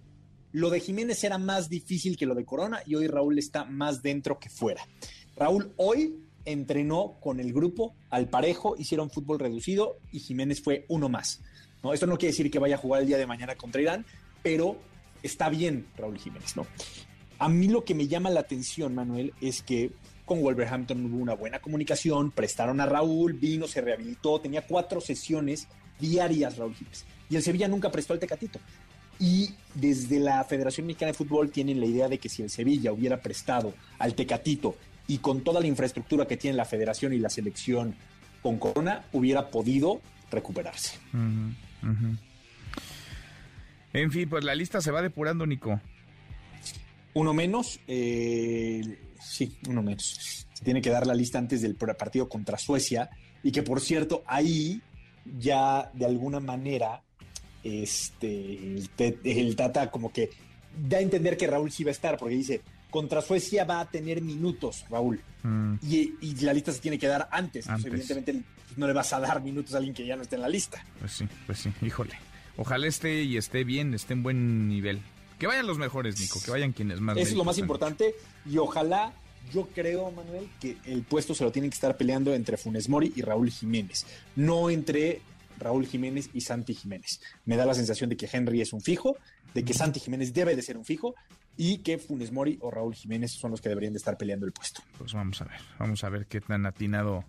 Lo de Jiménez era más difícil que lo de Corona y hoy Raúl está más dentro que fuera. Raúl hoy entrenó con el grupo al parejo, hicieron fútbol reducido y Jiménez fue uno más. ¿no? Esto no quiere decir que vaya a jugar el día de mañana contra Irán, pero está bien Raúl Jiménez. ¿no? A mí lo que me llama la atención, Manuel, es que con Wolverhampton hubo una buena comunicación, prestaron a Raúl, vino, se rehabilitó, tenía cuatro sesiones diarias Raúl Jiménez. Y el Sevilla nunca prestó al Tecatito. Y desde la Federación Mexicana de Fútbol tienen la idea de que si el Sevilla hubiera prestado al Tecatito y con toda la infraestructura que tiene la Federación y la selección con Corona, hubiera podido recuperarse. En fin, pues la lista se va depurando, Nico. Uno menos, eh, sí, uno menos. Se tiene que dar la lista antes del partido contra Suecia y que por cierto ahí ya de alguna manera este el, Tata como que da a entender que Raúl sí va a estar porque dice contra Suecia va a tener minutos Raúl. Mm. y, la lista se tiene que dar antes, evidentemente no le vas a dar minutos a alguien que ya no esté en la lista. Pues sí pues sí híjole. Ojalá esté y esté bien esté en buen nivel. Que vayan los mejores Nico que vayan quienes más eso es lo más importante. Y ojalá yo creo, Manuel, que el puesto se lo tienen que estar peleando entre Funes Mori y Raúl Jiménez, no entre Raúl Jiménez y Santi Jiménez. Me da la sensación de que Henry es un fijo, de que Santi Jiménez debe de ser un fijo y que Funes Mori o Raúl Jiménez son los que deberían de estar peleando el puesto. Pues vamos a ver, vamos a ver qué tan atinado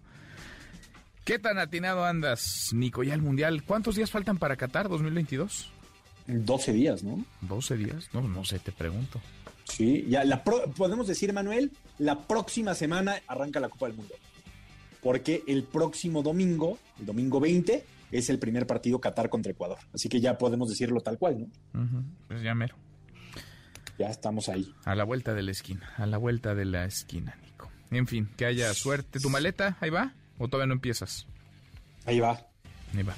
¿Qué tan atinado andas, Nico, ya el Mundial? ¿Cuántos días faltan para Qatar 2022? 12 días, ¿no? 12 días, no, no sé, te pregunto. Sí, ya la podemos decir, Manuel, la próxima semana arranca la Copa del Mundo. Porque el próximo domingo, el domingo 20, es el primer partido Qatar contra Ecuador. Así que ya podemos decirlo tal cual, ¿no? Pues ya mero. Ya estamos ahí. A la vuelta de la esquina, a la vuelta de la esquina, Nico. En fin, que haya suerte. ¿Tu maleta ahí va? ¿O todavía no empiezas? Ahí va. Ahí va.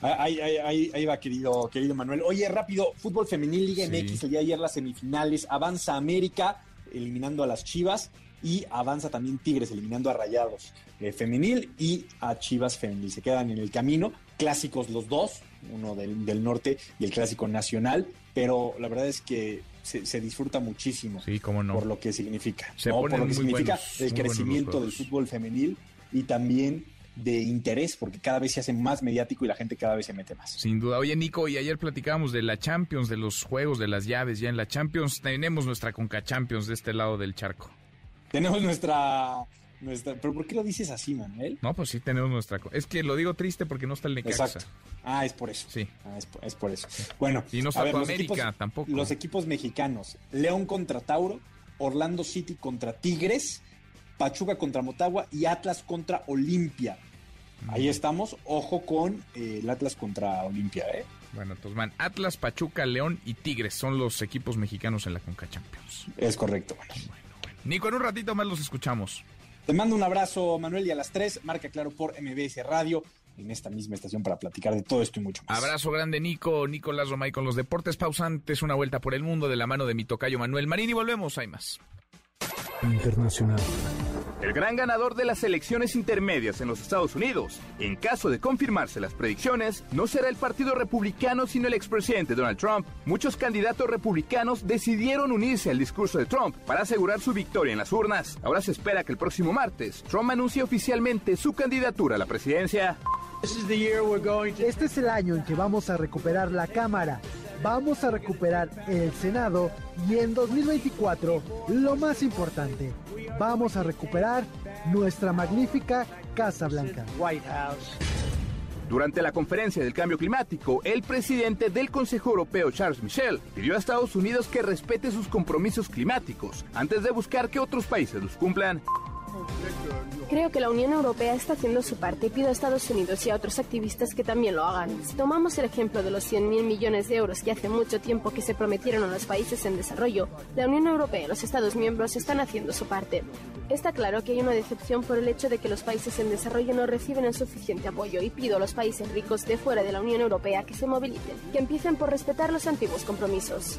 Ahí, ahí, ahí, va, querido, querido Manuel. Oye, rápido, fútbol femenil Liga MX, el día de ayer las semifinales, avanza América, eliminando a las Chivas, y avanza también Tigres, eliminando a Rayados eh, femenil y a Chivas femenil. Se quedan en el camino, clásicos los dos, uno del, norte y el clásico nacional, pero la verdad es que se, disfruta muchísimo sí, cómo no. por lo que significa, por lo que significa el crecimiento del fútbol femenil y también de interés, porque cada vez se hace más mediático y la gente cada vez se mete más. Sin duda. Oye, Nico, y ayer platicábamos de la Champions, de los juegos, de las llaves. Ya en la Champions tenemos nuestra Conca Champions de este lado del charco. Tenemos nuestra nuestra, ¿Pero por qué lo dices así, Manuel? No, pues sí tenemos nuestra... Es que lo digo triste porque no está el Necaxa. Exacto. Ah, es por eso. Sí. Ah, es, por, eso. Bueno. Y no está América tampoco. Los equipos mexicanos. León contra Tauro, Orlando City contra Tigres, Pachuca contra Motagua y Atlas contra Olimpia. Ahí estamos. Ojo con eh, el Atlas contra Olimpia, ¿eh? Bueno, entonces van Atlas, Pachuca, León y Tigres. Son los equipos mexicanos en la Conca Champions. Es correcto. Bueno, Nico, en un ratito más los escuchamos. Te mando un abrazo, Manuel, y a las 3, marca claro por MBS Radio, en esta misma estación para platicar de todo esto y mucho más. Abrazo grande, Nico, Nicolás Romay con los deportes pausantes, una vuelta por el mundo de la mano de mi tocayo Manuel Marín y volvemos, hay más. Internacional. El gran ganador de las elecciones intermedias en los Estados Unidos, en caso de confirmarse las predicciones, no será el Partido Republicano sino el expresidente Donald Trump. Muchos candidatos republicanos decidieron unirse al discurso de Trump para asegurar su victoria en las urnas. Ahora se espera que el próximo martes Trump anuncie oficialmente su candidatura a la presidencia. Este es el año en que vamos a recuperar la Cámara vamos a recuperar el Senado y en 2024, lo más importante, vamos a recuperar nuestra magnífica Casa Blanca. White House. Durante la conferencia del cambio climático, el presidente del Consejo Europeo, Charles Michel, pidió a Estados Unidos que respete sus compromisos climáticos antes de buscar que otros países los cumplan. Creo que la Unión Europea está haciendo su parte y pido a Estados Unidos y a otros activistas que también lo hagan. Si tomamos el ejemplo de los 100.000 millones de euros que hace mucho tiempo que se prometieron a los países en desarrollo, la Unión Europea y los Estados miembros están haciendo su parte. Está claro que hay una decepción por el hecho de que los países en desarrollo no reciben el suficiente apoyo y pido a los países ricos de fuera de la Unión Europea que se movilicen, que empiecen por respetar los antiguos compromisos.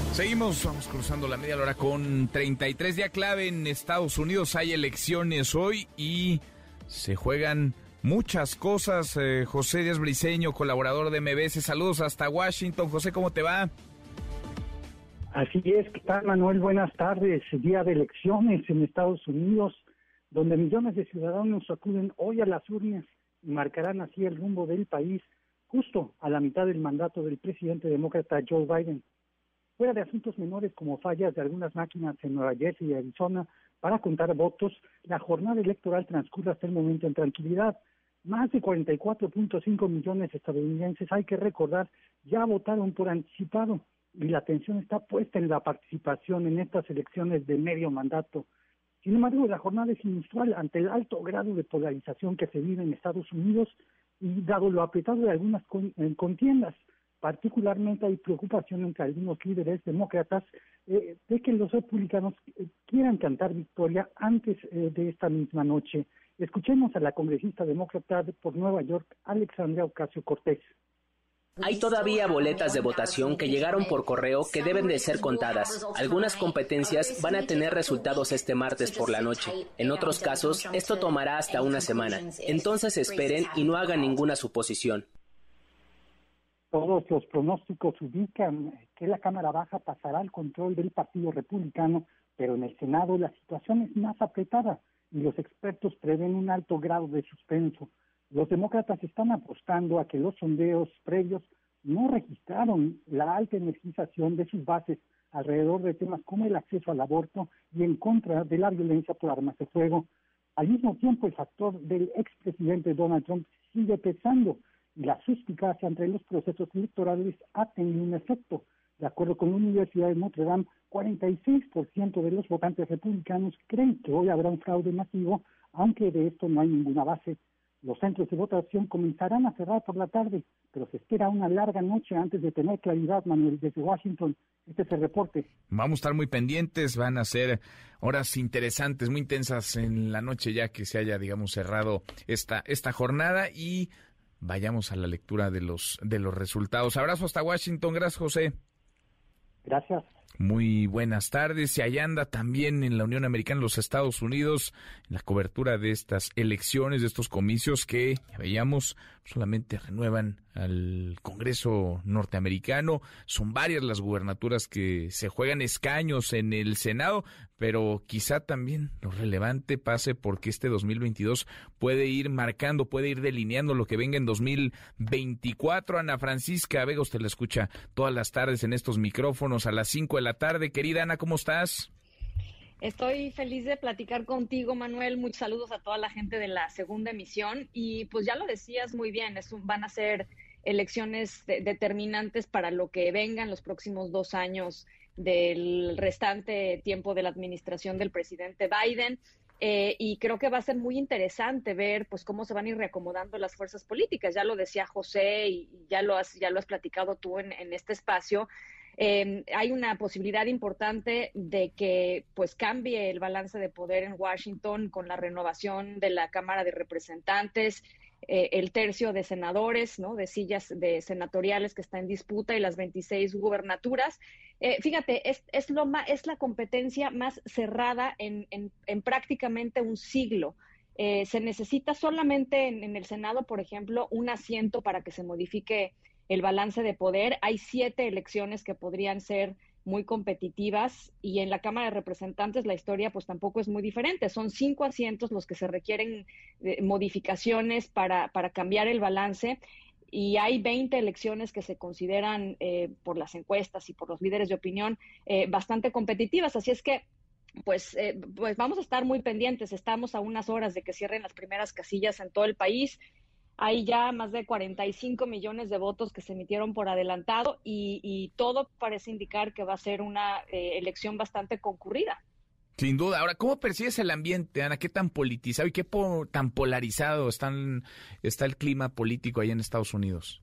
Seguimos, vamos cruzando la media hora con 33 día clave en Estados Unidos. Hay elecciones hoy y se juegan muchas cosas. Eh, José Díaz Briseño, colaborador de MBS. Saludos hasta Washington. José, ¿cómo te va? Así es, ¿qué tal Manuel? Buenas tardes. Día de elecciones en Estados Unidos, donde millones de ciudadanos acuden hoy a las urnas y marcarán así el rumbo del país justo a la mitad del mandato del presidente demócrata Joe Biden. Fuera de asuntos menores como fallas de algunas máquinas en Nueva Jersey y Arizona para contar votos, la jornada electoral transcurre hasta el momento en tranquilidad. Más de 44.5 millones de estadounidenses, hay que recordar, ya votaron por anticipado y la atención está puesta en la participación en estas elecciones de medio mandato. Sin embargo, la jornada es inusual ante el alto grado de polarización que se vive en Estados Unidos y dado lo apretado de algunas contiendas. Particularmente hay preocupación entre algunos líderes demócratas eh, de que los republicanos eh, quieran cantar victoria antes eh, de esta misma noche. Escuchemos a la congresista demócrata por Nueva York, Alexandria Ocasio Cortés. Hay todavía boletas de votación que llegaron por correo que deben de ser contadas. Algunas competencias van a tener resultados este martes por la noche. En otros casos, esto tomará hasta una semana. Entonces esperen y no hagan ninguna suposición. Todos los pronósticos indican que la Cámara Baja pasará al control del Partido Republicano, pero en el Senado la situación es más apretada y los expertos prevén un alto grado de suspenso. Los demócratas están apostando a que los sondeos previos no registraron la alta energización de sus bases alrededor de temas como el acceso al aborto y en contra de la violencia por armas de fuego. Al mismo tiempo, el factor del expresidente Donald Trump sigue pesando la suspicacia entre los procesos electorales ha tenido un efecto. De acuerdo con la Universidad de Notre Dame, 46% de los votantes republicanos creen que hoy habrá un fraude masivo, aunque de esto no hay ninguna base. Los centros de votación comenzarán a cerrar por la tarde, pero se espera una larga noche antes de tener claridad, Manuel, desde Washington. Este es el reporte. Vamos a estar muy pendientes, van a ser horas interesantes, muy intensas en la noche ya que se haya, digamos, cerrado esta, esta jornada y vayamos a la lectura de los, de los resultados. Abrazo hasta Washington. Gracias, José. Gracias. Muy buenas tardes. Y allá anda también en la Unión Americana, los Estados Unidos, en la cobertura de estas elecciones, de estos comicios que, ya veíamos, solamente renuevan al Congreso norteamericano. Son varias las gubernaturas que se juegan escaños en el Senado, pero quizá también lo relevante pase porque este 2022 puede ir marcando, puede ir delineando lo que venga en 2024. Ana Francisca Vega, usted la escucha todas las tardes en estos micrófonos a las 5 de la tarde. Querida Ana, ¿cómo estás? Estoy feliz de platicar contigo, Manuel. Muchos saludos a toda la gente de la segunda emisión. Y pues ya lo decías muy bien, es van a ser elecciones determinantes para lo que venga en los próximos dos años del restante tiempo de la administración del presidente Biden. Eh, y creo que va a ser muy interesante ver pues cómo se van a ir reacomodando las fuerzas políticas. Ya lo decía José y ya lo has, ya lo has platicado tú en este espacio. Eh, hay una posibilidad importante de que pues cambie el balance de poder en Washington con la renovación de la Cámara de Representantes, eh, el tercio de senadores, ¿no? De sillas de senatoriales que está en disputa y las 26 gubernaturas. Eh, fíjate, es, es, lo más, es la competencia más cerrada en, en, prácticamente un siglo. se necesita solamente en, en, el Senado, por ejemplo, un asiento para que se modifique el balance de poder. Hay siete elecciones que podrían ser muy competitivas y en la Cámara de Representantes la historia pues tampoco es muy diferente. Son cinco asientos los que se requieren eh, modificaciones para, para cambiar el balance y hay 20 elecciones que se consideran eh, por las encuestas y por los líderes de opinión eh, bastante competitivas. Así es que pues, pues vamos a estar muy pendientes. Estamos a unas horas de que cierren las primeras casillas en todo el país. Hay ya más de 45 millones de votos que se emitieron por adelantado y, todo parece indicar que va a ser una eh, elección bastante concurrida. Sin duda. Ahora, ¿cómo percibes el ambiente, Ana? ¿Qué tan politizado y qué tan polarizado están, está el clima político ahí en Estados Unidos?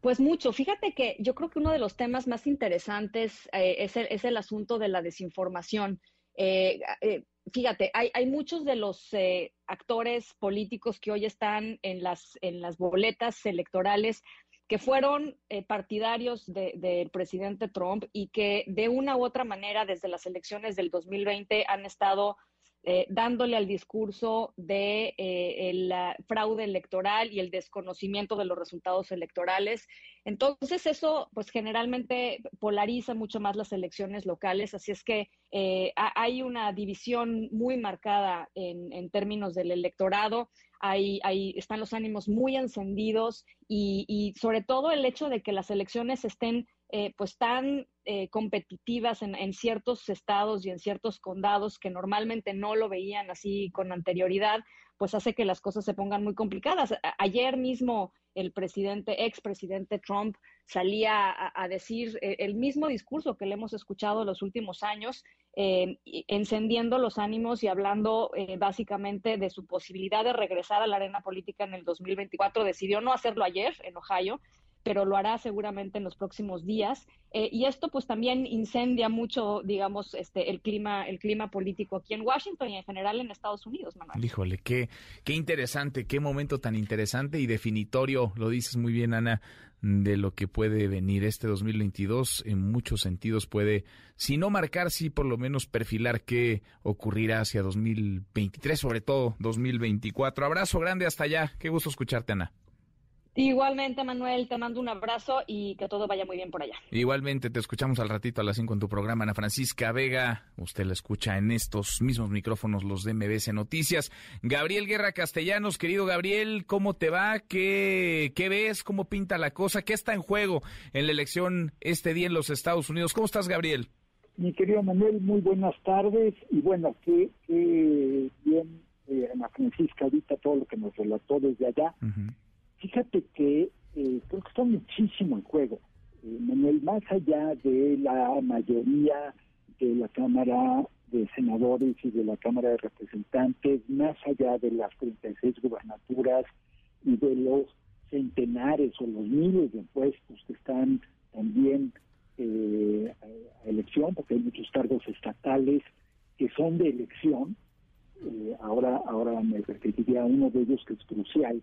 Pues mucho. Fíjate que yo creo que uno de los temas más interesantes eh, es, el, es, el, asunto de la desinformación. Eh, eh, fíjate, hay, hay, muchos de los eh, actores políticos que hoy están en las, en las boletas electorales que fueron eh, partidarios del de, presidente Trump y que de una u otra manera desde las elecciones del 2020 han estado eh, dándole al discurso de eh, el fraude electoral y el desconocimiento de los resultados electorales. Entonces eso pues generalmente polariza mucho más las elecciones locales, así es que eh, hay una división muy marcada en, términos del electorado. Ahí, están los ánimos muy encendidos y, sobre todo el hecho de que las elecciones estén eh, pues tan eh, competitivas en, en, ciertos estados y en ciertos condados que normalmente no lo veían así con anterioridad, pues hace que las cosas se pongan muy complicadas. ayer mismo el presidente, expresidente Trump, salía a, decir eh, el mismo discurso que le hemos escuchado los últimos años, eh, encendiendo los ánimos y hablando eh, básicamente de su posibilidad de regresar a la arena política en el 2024. Decidió no hacerlo ayer en Ohio, pero lo hará seguramente en los próximos días. Eh, y esto pues también incendia mucho, digamos, este, el clima, el clima político aquí en Washington y en general en Estados Unidos, Manuel. Híjole, qué, qué interesante, qué momento tan interesante y definitorio, lo dices muy bien, Ana, de lo que puede venir este 2022. En muchos sentidos puede, si no marcar, sí por lo menos perfilar qué ocurrirá hacia 2023, sobre todo 2024. Abrazo grande hasta allá. Qué gusto escucharte, Ana. Igualmente, Manuel, te mando un abrazo y que todo vaya muy bien por allá. Igualmente, te escuchamos al ratito a las 5 en tu programa, Ana Francisca Vega. Usted la escucha en estos mismos micrófonos, los de MBC Noticias. Gabriel Guerra Castellanos, querido Gabriel, ¿cómo te va? ¿Qué, ¿Qué ves? ¿Cómo pinta la cosa? ¿Qué está en juego en la elección este día en los Estados Unidos? ¿Cómo estás, Gabriel? Mi querido Manuel, muy buenas tardes. Y bueno, qué, qué bien, eh, Ana Francisca, ahorita todo lo que nos relató desde allá. Uh -huh. Fíjate que eh, creo que está muchísimo en juego. Eh, Manuel, más allá de la mayoría de la Cámara de Senadores y de la Cámara de Representantes, más allá de las 36 gubernaturas y de los centenares o los miles de puestos que están también eh, a elección, porque hay muchos cargos estatales que son de elección. Eh, ahora, ahora me referiría a uno de ellos que es crucial,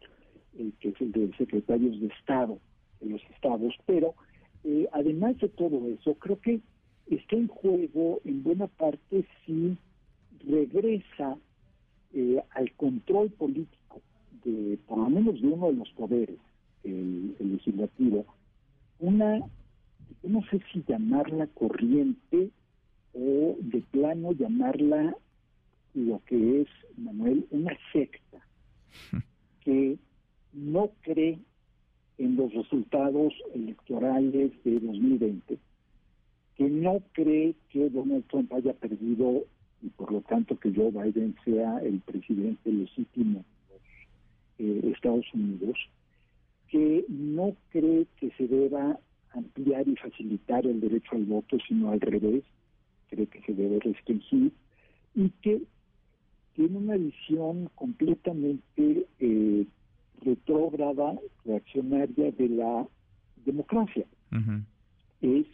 eh, que es el de secretarios de Estado de los estados, pero eh, además de todo eso, creo que está en juego en buena parte si regresa eh, al control político de por lo menos de uno de los poderes, el, el legislativo, una, no sé si llamarla corriente o de plano llamarla lo que es, Manuel, una secta que no cree en los resultados electorales de 2020, que no cree que Donald Trump haya perdido y por lo tanto que Joe Biden sea el presidente legítimo de eh, Estados Unidos, que no cree que se deba ampliar y facilitar el derecho al voto, sino al revés, cree que se debe restringir y que tiene una visión completamente eh, retrógrada, reaccionaria de la democracia. Uh -huh. Es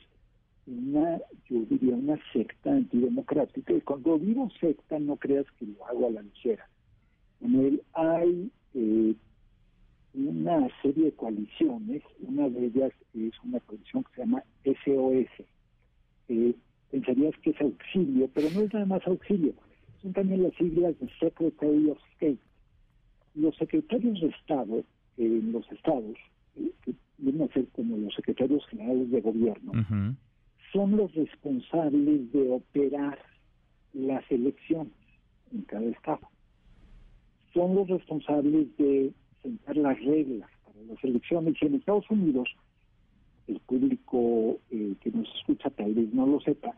una, yo diría, una secta antidemocrática. Y cuando digo secta, no creas que lo hago a la ligera. En él hay eh, una serie de coaliciones, una de ellas es una coalición que se llama SOS. Eh, pensarías que es auxilio, pero no es nada más auxilio, son también las siglas de Secretary of State los secretarios de Estado en los estados, eh, que vienen a ser como los secretarios generales de gobierno, uh -huh. son los responsables de operar las elecciones en cada estado. Son los responsables de sentar las reglas para las elecciones. Y en Estados Unidos, el público eh, que nos escucha tal vez no lo sepa,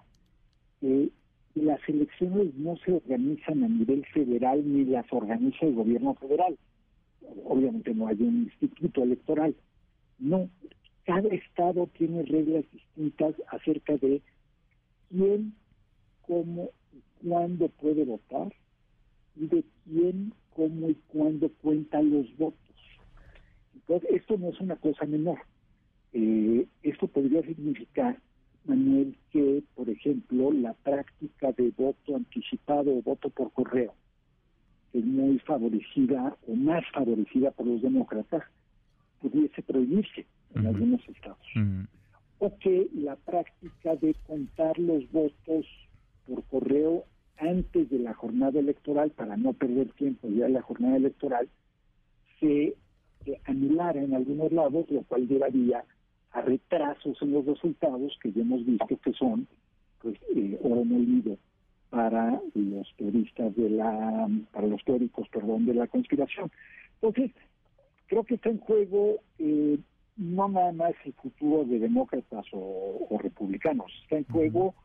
eh, las elecciones no se organizan a nivel federal ni las organiza el gobierno federal. Obviamente no hay un instituto electoral. No, cada estado tiene reglas distintas acerca de quién, cómo y cuándo puede votar y de quién, cómo y cuándo cuenta los votos. Entonces, esto no es una cosa menor. eh, esto podría significar, Manuel, que, por ejemplo, la práctica de voto anticipado o voto por correo es muy favorecida o más favorecida por los demócratas, pudiese prohibirse en algunos estados. O que la práctica de contar los votos por correo antes de la jornada electoral, para no perder tiempo ya en la jornada electoral, se anulara en algunos lados, lo cual llevaría a retrasos en los resultados que ya hemos visto que son pues eh, oro molido para los teoristas de la para los teóricos perdón de la conspiración. Entonces creo que está en juego eh, no nada más el futuro de demócratas o, republicanos está en juego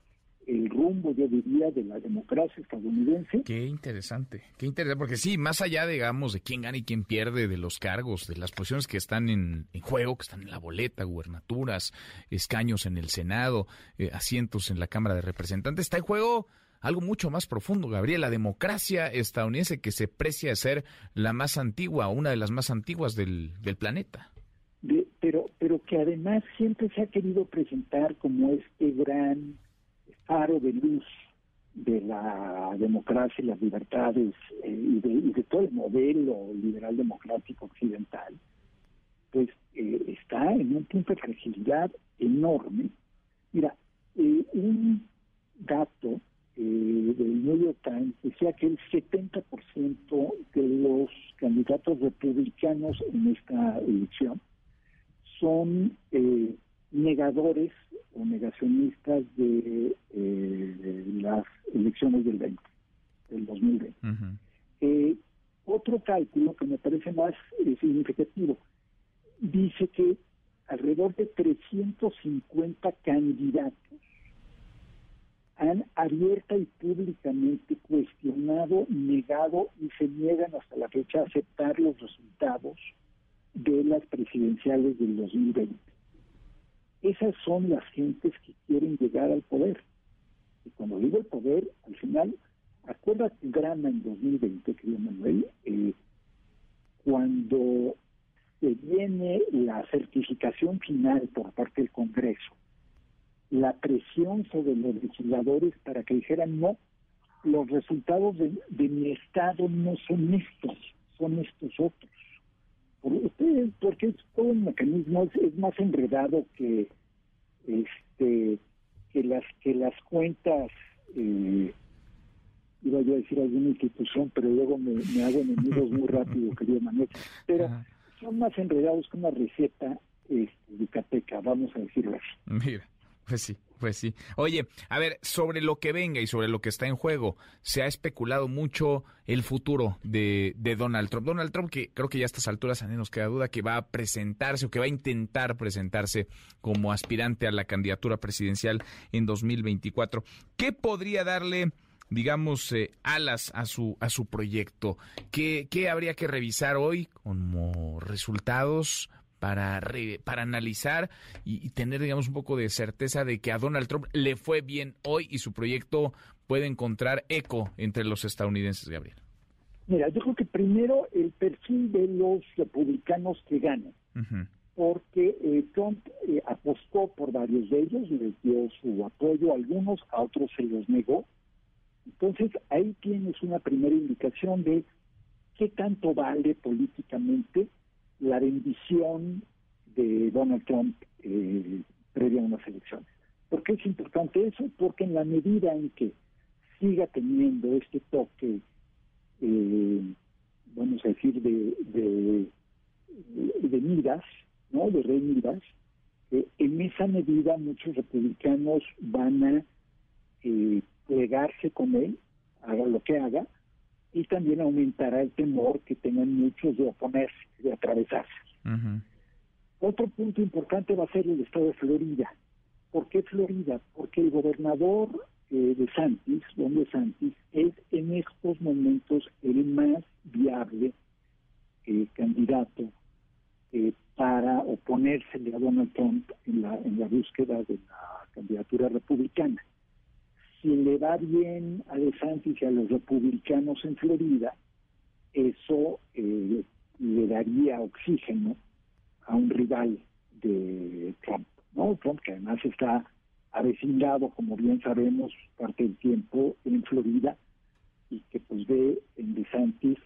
el rumbo, yo diría, de la democracia estadounidense. Qué interesante, qué interesante, porque sí, más allá, digamos, de quién gana y quién pierde, de los cargos, de las posiciones que están en, juego, que están en la boleta, gubernaturas, escaños en el Senado, eh, asientos en la Cámara de Representantes, está en juego algo mucho más profundo, Gabriel, la democracia estadounidense que se precia ser la más antigua, una de las más antiguas del, del planeta. pero, pero que además siempre se ha querido presentar como este gran faro de luz de la democracia y las libertades eh, y, de, todo el modelo liberal democrático occidental, pues eh, está en un punto de fragilidad enorme. Mira, eh, un dato del New York Times decía que el 70% de los candidatos republicanos en esta elección son negadores o negacionistas de, eh, las elecciones del 20, del 2020. Eh, otro cálculo que me parece más eh, significativo dice que alrededor de 350 candidatos han abierta y públicamente cuestionado, negado y se niegan hasta la fecha a aceptar los resultados de las presidenciales del 2020. Esas son las gentes que quieren llegar al poder. Y cuando digo el poder, al final, acuérdate Grana en 2020, querido Manuel, eh, cuando se viene la certificación final por parte del Congreso, la presión sobre los legisladores para que dijeran no, los resultados de, de mi estado no son estos, son estos otros porque es todo un mecanismo, es, más enredado que este que las que las cuentas eh, iba yo a decir alguna institución pero luego me, hago enemigos muy rápido querido Manuel. Pero son más enredados que una receta este, de cateca vamos a decirlo así. Mira pues sí, pues sí. Oye, a ver, sobre lo que venga y sobre lo que está en juego, se ha especulado mucho el futuro de, Donald Trump. Donald Trump, que creo que ya a estas alturas a mí nos queda duda que va a presentarse o que va a intentar presentarse como aspirante a la candidatura presidencial en 2024. ¿Qué podría darle digamos, eh, alas a su, a su proyecto. ¿Qué, ¿Qué habría que revisar hoy como resultados para, para analizar y, tener, digamos, un poco de certeza de que a Donald Trump le fue bien hoy y su proyecto puede encontrar eco entre los estadounidenses, Gabriel? Mira, yo creo que primero el perfil de los republicanos que ganan, porque eh, Trump eh, apostó por varios de ellos, les dio su apoyo a algunos, a otros se los negó. Entonces ahí tienes una primera indicación de qué tanto vale políticamente la bendición de Donald Trump eh, previa a unas elecciones. ¿Por qué es importante eso? Porque en la medida en que siga teniendo este toque, eh, vamos a decir, de, de, de, Midas, ¿no? De rey Midas, eh, en esa medida muchos republicanos van a eh, plegarse con él, haga lo que haga, y también aumentará el temor que tengan muchos de oponerse, de atravesarse. Otro punto importante va a ser el estado de Florida. ¿Por qué Florida? Porque el gobernador eh, de Santis, Don de Santis, es en estos momentos el más viable eh, candidato eh, para oponerse a Donald Trump en la, en la búsqueda de la candidatura republicana si le va bien a DeSantis y a los republicanos en Florida, eso eh, le daría oxígeno a un rival de Trump, ¿no? Trump que además está avecindado, como bien sabemos, parte del tiempo en Florida y que pues ve en DeSantis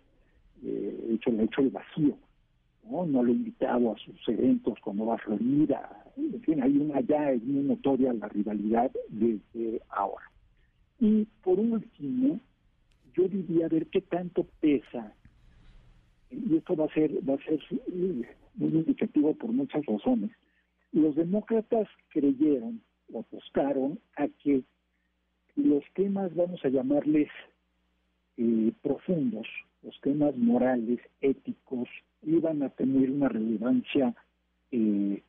eh, hecho, hecho el vacío, ¿no? No lo ha invitado a sus eventos cuando va a Florida, en fin, hay una ya es muy notoria la rivalidad desde ahora. Y por último, yo diría ver qué tanto pesa, y esto va a ser, va a ser muy indicativo por muchas razones. Los demócratas creyeron o apostaron a que los temas, vamos a llamarles eh, profundos, los temas morales, éticos, iban a tener una relevancia eh,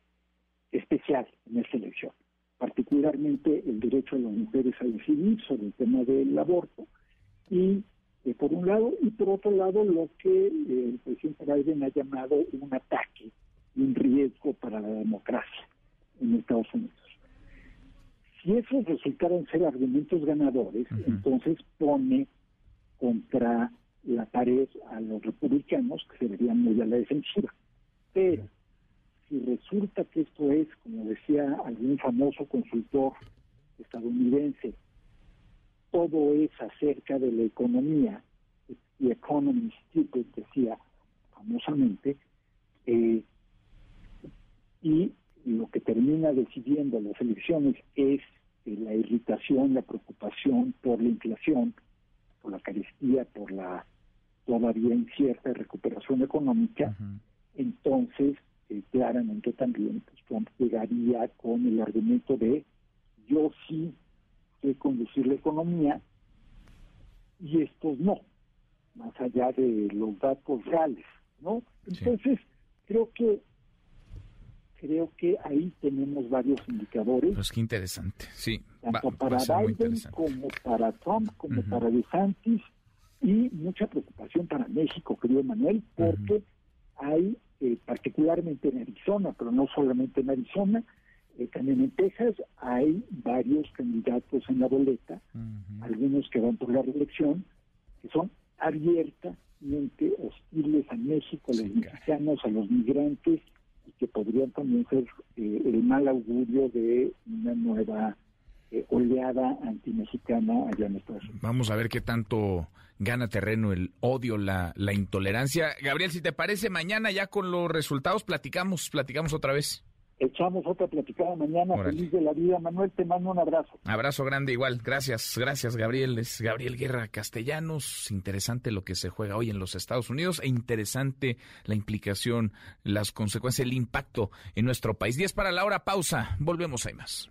especial en esta elección, particularmente el derecho de las mujeres a decidir sobre el tema del aborto y eh, por un lado y por otro lado lo que eh, el presidente Biden ha llamado un ataque un riesgo para la democracia en Estados Unidos. Si esos resultaron ser argumentos ganadores, entonces pone contra la pared a los republicanos que se verían muy a la defensiva. Pero si resulta que esto es, como decía algún famoso consultor estadounidense, todo es acerca de la economía, y Economy Stupid decía famosamente, eh, y lo que termina decidiendo las elecciones es eh, la irritación, la preocupación por la inflación, por la carestía, por la todavía incierta recuperación económica, entonces eh, claramente también pues, Trump llegaría con el argumento de yo sí sé conducir la economía y estos no, más allá de los datos reales, ¿no? Entonces, creo que creo que ahí tenemos varios indicadores. Pues qué interesante, sí. Tanto para Biden como para Trump, como para DeSantis, y mucha preocupación para México, querido Manuel, porque hay, eh, particularmente en Arizona, pero no solamente en Arizona, eh, también en Texas hay varios candidatos en la boleta, algunos que van por la reelección, que son abiertamente hostiles a México, a los mexicanos, a los migrantes, y que podrían también ser eh, el mal augurio de una nueva eh, oleada antimexicana allá en Estados Unidos. Vamos a ver qué tanto gana terreno el odio, la, la intolerancia. Gabriel, si te parece, mañana ya con los resultados platicamos, platicamos otra vez. Echamos otra platicada mañana. Feliz de la vida, Manuel. Te mando un abrazo. Abrazo grande igual. Gracias, gracias, Gabriel. Es Gabriel Guerra Castellanos. Interesante lo que se juega hoy en los Estados Unidos e interesante la implicación, las consecuencias, el impacto en nuestro país. 10 para la hora, pausa. Volvemos, hay más.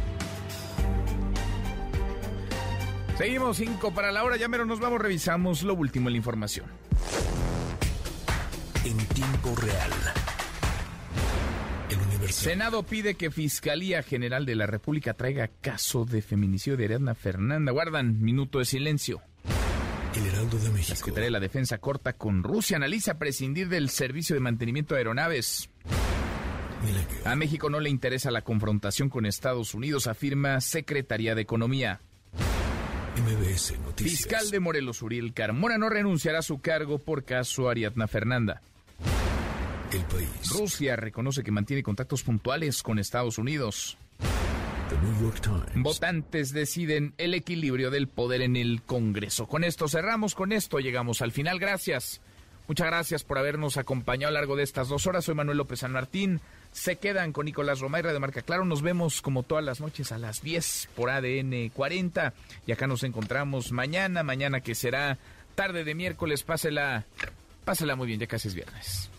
Seguimos cinco para la hora, ya mero nos vamos, revisamos lo último en la información. En tiempo real. Senado pide que Fiscalía General de la República traiga caso de feminicidio de Ariadna Fernanda. Guardan minuto de silencio. El Heraldo de México. La Secretaría de la Defensa corta con Rusia. Analiza prescindir del servicio de mantenimiento de aeronaves. A México no le interesa la confrontación con Estados Unidos, afirma Secretaría de Economía. MBS Noticias. Fiscal de Morelos, Uriel Carmona, no renunciará a su cargo por caso Ariadna Fernanda. El país. Rusia reconoce que mantiene contactos puntuales con Estados Unidos. The New York Times. Votantes deciden el equilibrio del poder en el Congreso. Con esto cerramos, con esto llegamos al final. Gracias. Muchas gracias por habernos acompañado a lo largo de estas dos horas. Soy Manuel López San Martín. Se quedan con Nicolás Romayra de Marca Claro. Nos vemos como todas las noches a las 10 por ADN 40. Y acá nos encontramos mañana, mañana que será tarde de miércoles. Pásela, pásela muy bien, ya casi es viernes.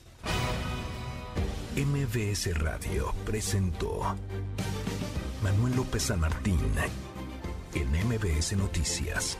MBS Radio presentó Manuel López San Martín en MBS Noticias.